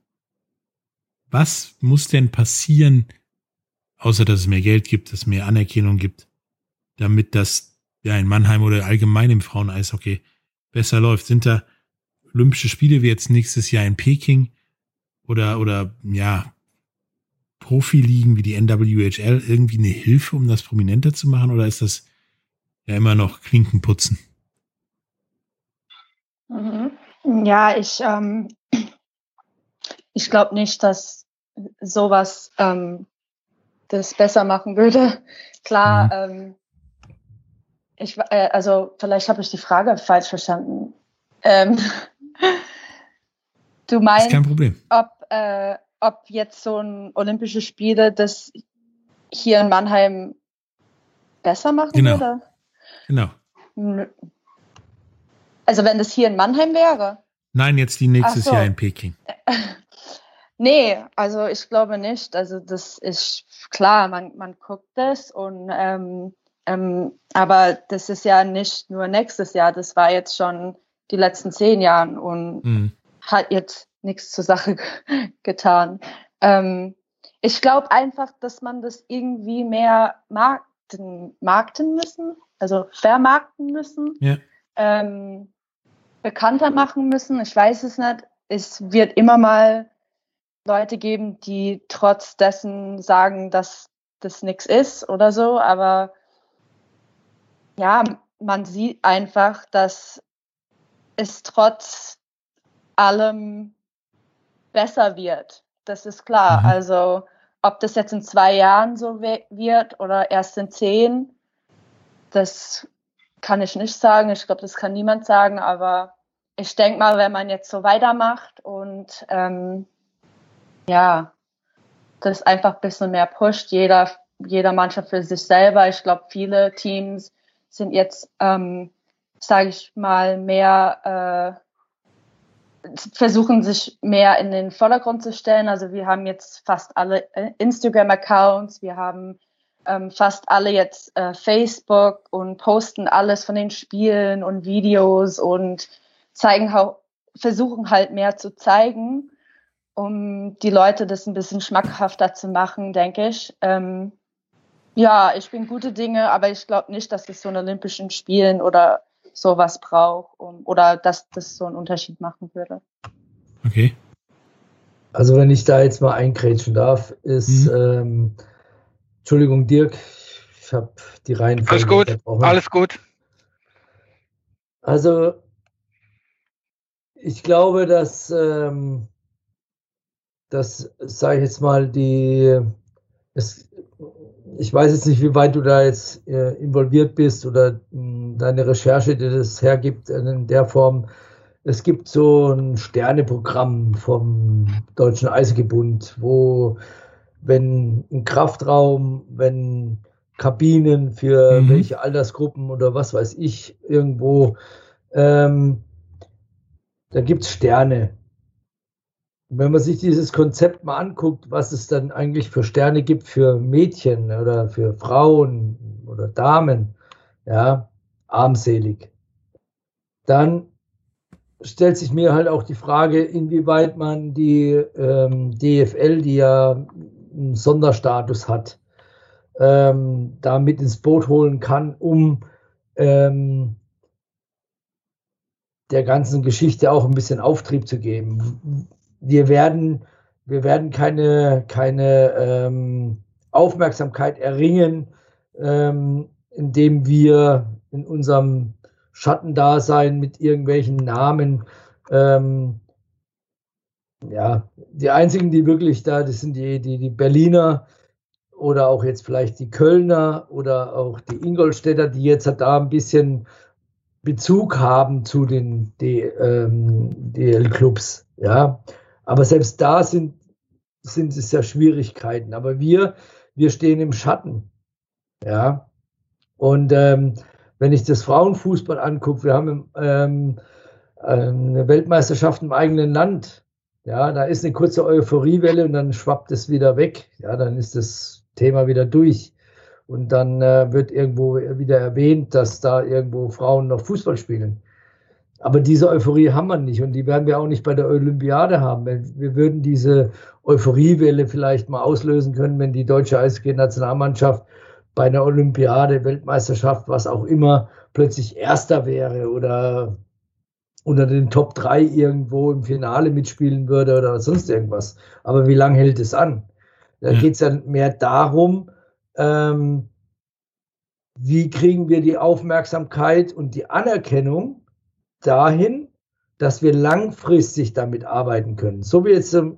was muss denn passieren, außer dass es mehr Geld gibt, dass es mehr Anerkennung gibt, damit das ja in Mannheim oder allgemein im Frauen-Eishockey besser läuft? Sind da Olympische Spiele wie jetzt nächstes Jahr in Peking oder, oder ja, Profiligen wie die NWHL irgendwie eine Hilfe, um das prominenter zu machen? Oder ist das ja immer noch Klinkenputzen? Mhm. Ja, ich, ähm, ich glaube nicht, dass sowas ähm, das besser machen würde. Klar, mhm. ähm, ich, äh, also vielleicht habe ich die Frage falsch verstanden. Ähm, du meinst, ob äh, ob jetzt so ein Olympische Spiele das hier in Mannheim besser machen genau. würde? Genau. Also wenn das hier in Mannheim wäre? Nein, jetzt die nächstes so. Jahr in Peking. nee, also ich glaube nicht. Also das ist klar, man, man guckt das und ähm, ähm, aber das ist ja nicht nur nächstes Jahr, das war jetzt schon die letzten zehn Jahre und mhm. hat jetzt nichts zur Sache getan. Ähm, ich glaube einfach, dass man das irgendwie mehr markten, markten müssen, also vermarkten müssen, ja. ähm, bekannter machen müssen. Ich weiß es nicht. Es wird immer mal Leute geben, die trotz dessen sagen, dass das nichts ist oder so, aber ja, man sieht einfach, dass es trotz allem besser wird. Das ist klar. Mhm. Also ob das jetzt in zwei Jahren so wird oder erst in zehn, das kann ich nicht sagen. Ich glaube, das kann niemand sagen. Aber ich denke mal, wenn man jetzt so weitermacht und ähm, ja, das einfach ein bisschen mehr pusht, jeder, jeder Mannschaft für sich selber. Ich glaube, viele Teams sind jetzt, ähm, sage ich mal, mehr äh, versuchen sich mehr in den Vordergrund zu stellen. Also wir haben jetzt fast alle äh, Instagram-Accounts, wir haben ähm, fast alle jetzt äh, Facebook und posten alles von den Spielen und Videos und zeigen versuchen halt mehr zu zeigen, um die Leute das ein bisschen schmackhafter zu machen, denke ich. Ähm, ja, ich bin gute Dinge, aber ich glaube nicht, dass es so in Olympischen Spielen oder sowas braucht um, oder dass das so einen Unterschied machen würde. Okay. Also wenn ich da jetzt mal eingrätschen darf, ist, mhm. ähm, Entschuldigung Dirk, ich habe die Reihenfolge. Alles gut, alles gut. Also ich glaube, dass, ähm, das sage ich jetzt mal, die, es, ich weiß jetzt nicht, wie weit du da jetzt äh, involviert bist oder mh, hm, deine Recherche dir das hergibt in der Form. Es gibt so ein Sterneprogramm vom Deutschen Eishockey-Bund, wo, wenn ein Kraftraum, wenn Kabinen für mhm. welche Altersgruppen oder was weiß ich irgendwo, ähm, da gibt es Sterne wenn man sich dieses Konzept mal anguckt, was es dann eigentlich für Sterne gibt für Mädchen oder für Frauen oder Damen, ja, armselig, dann stellt sich mir halt auch die Frage, inwieweit man die ähm, DFL, die ja einen Sonderstatus hat, ähm, da mit ins Boot holen kann, um ähm, der ganzen Geschichte auch ein bisschen Auftrieb zu geben wir werden, wir werden keine, keine ähm, Aufmerksamkeit erringen, ähm, indem wir in unserem Schattendasein mit irgendwelchen Namen ähm, ja, die einzigen, die wirklich da, das sind die, die, die Berliner oder auch jetzt vielleicht die Kölner oder auch die Ingolstädter, die jetzt da ein bisschen Bezug haben zu den ähm, DL-Clubs. Ja, aber selbst da sind, sind es ja Schwierigkeiten. Aber wir, wir stehen im Schatten. Ja, und ähm, wenn ich das Frauenfußball angucke, wir haben ähm, eine Weltmeisterschaft im eigenen Land. Ja, da ist eine kurze Euphoriewelle und dann schwappt es wieder weg. Ja, dann ist das Thema wieder durch. Und dann äh, wird irgendwo wieder erwähnt, dass da irgendwo Frauen noch Fußball spielen. Aber diese Euphorie haben wir nicht und die werden wir auch nicht bei der Olympiade haben. Wir würden diese Euphoriewelle vielleicht mal auslösen können, wenn die deutsche Eishockey-Nationalmannschaft bei einer Olympiade, Weltmeisterschaft, was auch immer, plötzlich Erster wäre oder unter den Top 3 irgendwo im Finale mitspielen würde oder sonst irgendwas. Aber wie lange hält es an? Da geht es ja mehr darum, ähm, wie kriegen wir die Aufmerksamkeit und die Anerkennung dahin, dass wir langfristig damit arbeiten können. So wie jetzt ähm,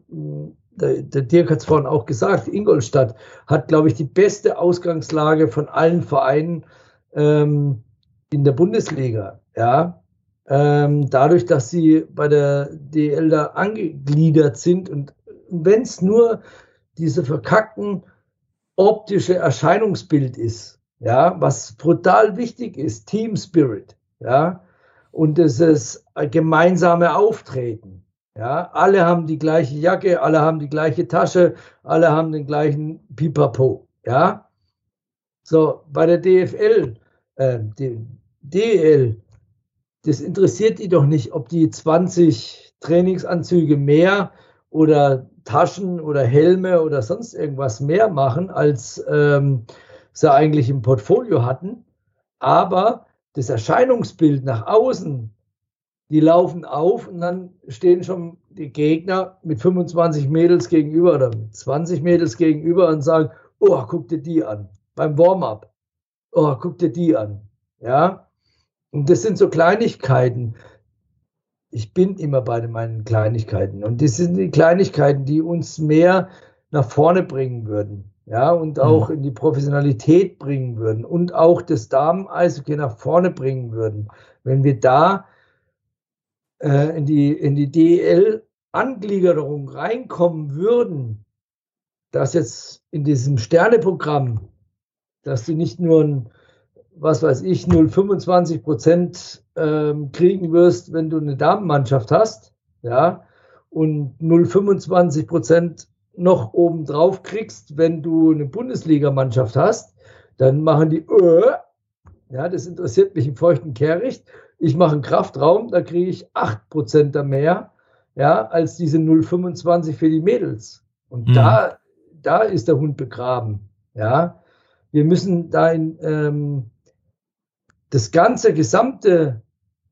der, der Dirk hat es vorhin auch gesagt, Ingolstadt hat, glaube ich, die beste Ausgangslage von allen Vereinen ähm, in der Bundesliga. Ja, ähm, dadurch, dass sie bei der DL da angegliedert sind und wenn es nur diese verkackten optische Erscheinungsbild ist, ja, was brutal wichtig ist, Team Spirit, ja, und dieses gemeinsame Auftreten, ja, alle haben die gleiche Jacke, alle haben die gleiche Tasche, alle haben den gleichen Pipapo, ja. So, bei der DFL, äh, DL, das interessiert die doch nicht, ob die 20 Trainingsanzüge mehr oder Taschen oder Helme oder sonst irgendwas mehr machen, als ähm, sie eigentlich im Portfolio hatten. Aber das Erscheinungsbild nach außen, die laufen auf und dann stehen schon die Gegner mit 25 Mädels gegenüber oder mit 20 Mädels gegenüber und sagen, oh, guck dir die an. Beim Warm-up. Oh, guck dir die an. Ja. Und das sind so Kleinigkeiten ich bin immer bei meinen Kleinigkeiten. Und das sind die Kleinigkeiten, die uns mehr nach vorne bringen würden. Ja, und mhm. auch mhm. in die Professionalität bringen würden und auch das Damen-Eishockey nach vorne bringen würden. Wenn wir da äh, in die, in die DEL-Angliederung reinkommen würden, dass jetzt in diesem Sterneprogramm, dass du nicht nur ein was weiß ich, 0,25 Prozent ähm, kriegen wirst, wenn du eine Damenmannschaft hast, ja, und 0,25 Prozent noch oben drauf kriegst, wenn du eine Bundesligamannschaft hast, dann machen die, äh, ja, das interessiert mich im feuchten Kehricht. Ich mache einen Kraftraum, da kriege ich 8 Prozent mehr, ja, als diese 0,25 für die Mädels. Und mhm. da, da ist der Hund begraben, ja. Wir müssen da in, ähm, das ganze gesamte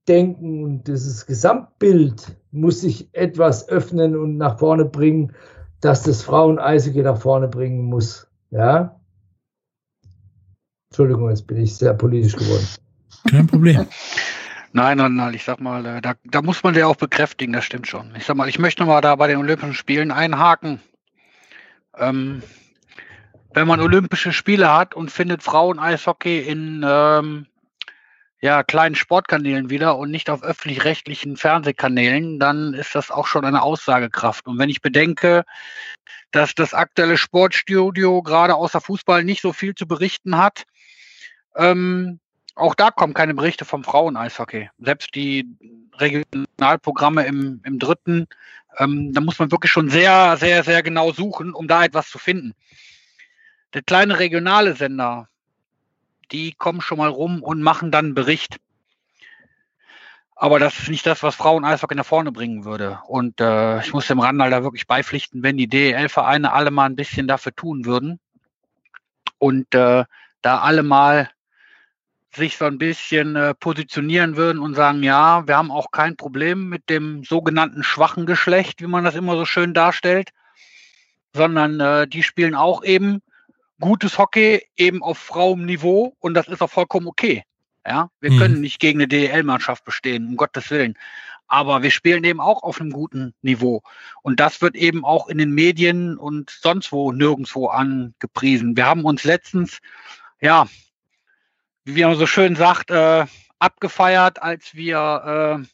Denken und dieses Gesamtbild muss sich etwas öffnen und nach vorne bringen, dass das Frauen-Eisige nach vorne bringen muss. Ja? Entschuldigung, jetzt bin ich sehr politisch geworden. Kein Problem. Nein, nein, nein, ich sag mal, äh, da, da muss man ja auch bekräftigen, das stimmt schon. Ich sag mal, ich möchte mal da bei den Olympischen Spielen einhaken. Ähm, wenn man Olympische Spiele hat und findet Frauen-Eishockey in ähm, ja, kleinen Sportkanälen wieder und nicht auf öffentlich-rechtlichen Fernsehkanälen, dann ist das auch schon eine Aussagekraft. Und wenn ich bedenke, dass das aktuelle Sportstudio gerade außer Fußball nicht so viel zu berichten hat, ähm, auch da kommen keine Berichte vom Frauen-Eishockey. Selbst die Regionalprogramme im, im dritten, ähm, da muss man wirklich schon sehr, sehr, sehr genau suchen, um da etwas zu finden. Der kleine regionale Sender, die kommen schon mal rum und machen dann einen Bericht. Aber das ist nicht das, was Frauen Eishockey nach vorne bringen würde. Und äh, ich muss dem Randall da wirklich beipflichten, wenn die DEL-Vereine alle mal ein bisschen dafür tun würden und äh, da alle mal sich so ein bisschen äh, positionieren würden und sagen, ja, wir haben auch kein Problem mit dem sogenannten schwachen Geschlecht, wie man das immer so schön darstellt, sondern äh, die spielen auch eben gutes Hockey eben auf Frauenniveau und das ist auch vollkommen okay. Ja, wir mhm. können nicht gegen eine DEL-Mannschaft bestehen, um Gottes Willen. Aber wir spielen eben auch auf einem guten Niveau. Und das wird eben auch in den Medien und sonst wo nirgendwo angepriesen. Wir haben uns letztens, ja, wie man so schön sagt, äh, abgefeiert, als wir, äh,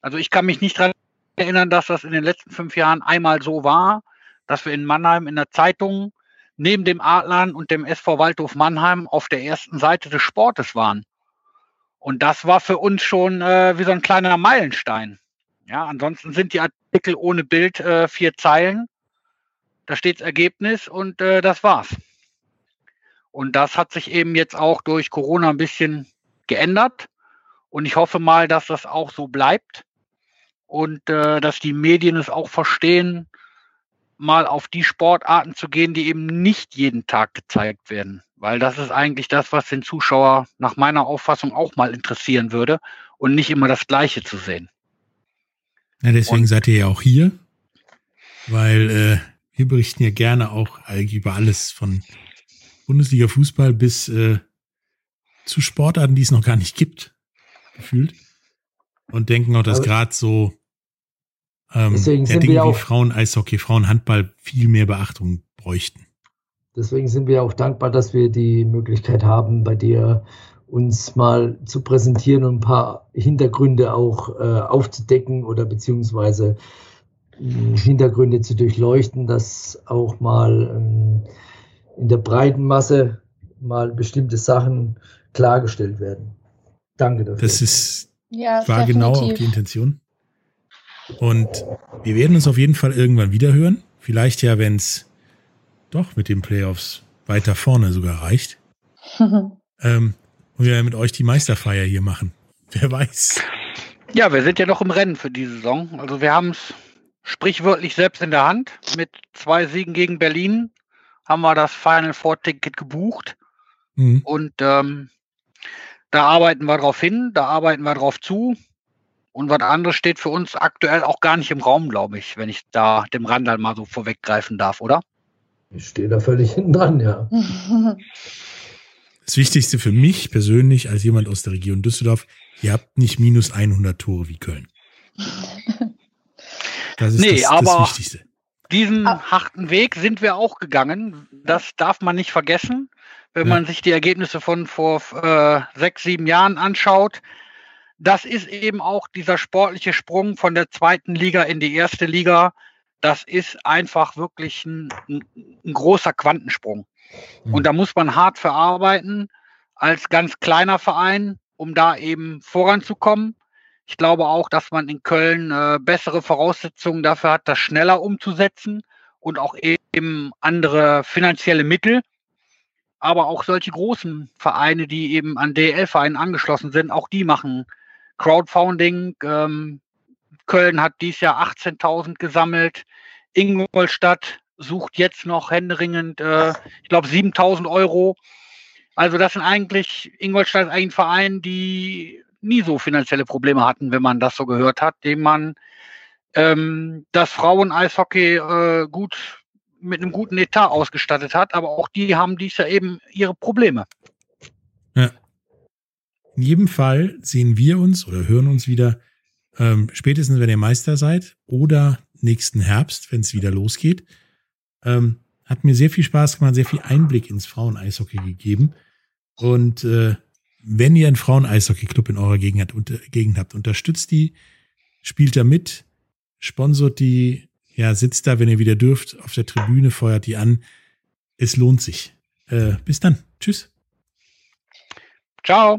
also ich kann mich nicht daran erinnern, dass das in den letzten fünf Jahren einmal so war, dass wir in Mannheim in der Zeitung neben dem Adlern und dem SV Waldhof Mannheim auf der ersten Seite des Sportes waren. Und das war für uns schon äh, wie so ein kleiner Meilenstein. Ja, ansonsten sind die Artikel ohne Bild äh, vier Zeilen. Da steht das Ergebnis und äh, das war's. Und das hat sich eben jetzt auch durch Corona ein bisschen geändert. Und ich hoffe mal, dass das auch so bleibt und äh, dass die Medien es auch verstehen, mal auf die Sportarten zu gehen, die eben nicht jeden Tag gezeigt werden. Weil das ist eigentlich das, was den Zuschauer nach meiner Auffassung auch mal interessieren würde und nicht immer das Gleiche zu sehen. Ja, deswegen und, seid ihr ja auch hier, weil äh, wir berichten ja gerne auch eigentlich über alles von Bundesliga Fußball bis äh, zu Sportarten, die es noch gar nicht gibt, gefühlt. Und denken auch, dass gerade so ähm, Deswegen sind Dinge wir auch, wie Frauen-Eishockey, Frauen-Handball viel mehr Beachtung bräuchten. Deswegen sind wir auch dankbar, dass wir die Möglichkeit haben, bei dir uns mal zu präsentieren und ein paar Hintergründe auch äh, aufzudecken oder beziehungsweise äh, Hintergründe zu durchleuchten, dass auch mal ähm, in der breiten Masse mal bestimmte Sachen klargestellt werden. Danke dafür. Das ist, ja, war definitiv. genau auch die Intention. Und wir werden uns auf jeden Fall irgendwann wieder hören. Vielleicht ja, wenn es doch mit den Playoffs weiter vorne sogar reicht. ähm, und wir mit euch die Meisterfeier hier machen. Wer weiß. Ja, wir sind ja noch im Rennen für die Saison. Also wir haben es sprichwörtlich selbst in der Hand. Mit zwei Siegen gegen Berlin haben wir das Final Four Ticket gebucht. Mhm. Und ähm, da arbeiten wir drauf hin, da arbeiten wir drauf zu. Und was anderes steht für uns aktuell auch gar nicht im Raum, glaube ich, wenn ich da dem Randall mal so vorweggreifen darf, oder? Ich stehe da völlig hinten dran, ja. Das Wichtigste für mich persönlich als jemand aus der Region Düsseldorf, ihr habt nicht minus 100 Tore wie Köln. Das ist nee, das, aber das Wichtigste. Diesen ah. harten Weg sind wir auch gegangen. Das darf man nicht vergessen. Wenn ja. man sich die Ergebnisse von vor äh, sechs, sieben Jahren anschaut, das ist eben auch dieser sportliche Sprung von der zweiten Liga in die erste Liga. Das ist einfach wirklich ein, ein, großer Quantensprung. Mhm. Und da muss man hart verarbeiten als ganz kleiner Verein, um da eben voranzukommen. Ich glaube auch, dass man in Köln äh, bessere Voraussetzungen dafür hat, das schneller umzusetzen und auch eben andere finanzielle Mittel. Aber auch solche großen Vereine, die eben an DL-Vereinen angeschlossen sind, auch die machen Crowdfunding. Ähm, Köln hat dieses Jahr 18.000 gesammelt. Ingolstadt sucht jetzt noch händeringend, äh, ich glaube, 7.000 Euro. Also das sind eigentlich, Ingolstadt ist ein Verein, die nie so finanzielle Probleme hatten, wenn man das so gehört hat, dem man ähm, das Frauen-Eishockey äh, gut mit einem guten Etat ausgestattet hat, aber auch die haben dies Jahr eben ihre Probleme. Ja. In jedem Fall sehen wir uns oder hören uns wieder ähm, spätestens, wenn ihr Meister seid oder nächsten Herbst, wenn es wieder losgeht. Ähm, hat mir sehr viel Spaß gemacht, sehr viel Einblick ins Frauen-Eishockey gegeben. Und äh, wenn ihr einen Frauen-Eishockey-Club in eurer Gegend, habt, unter, Gegend habt, unterstützt die, spielt da mit, sponsort die, ja, sitzt da, wenn ihr wieder dürft, auf der Tribüne, feuert die an. Es lohnt sich. Äh, bis dann. Tschüss. Ciao.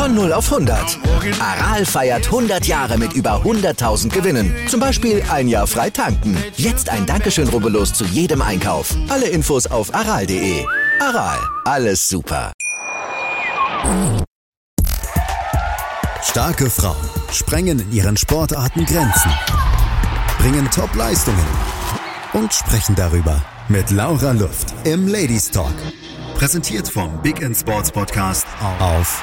Von Von 0 auf 100. Aral feiert 100 Jahre mit über 100.000 Gewinnen. Zum Beispiel ein Jahr frei tanken. Jetzt ein Dankeschön, rubbellos zu jedem Einkauf. Alle Infos auf aral.de. Aral, alles super. Starke Frauen sprengen in ihren Sportarten Grenzen, bringen Top-Leistungen und sprechen darüber mit Laura Luft im Ladies Talk. Präsentiert vom Big End Sports Podcast auf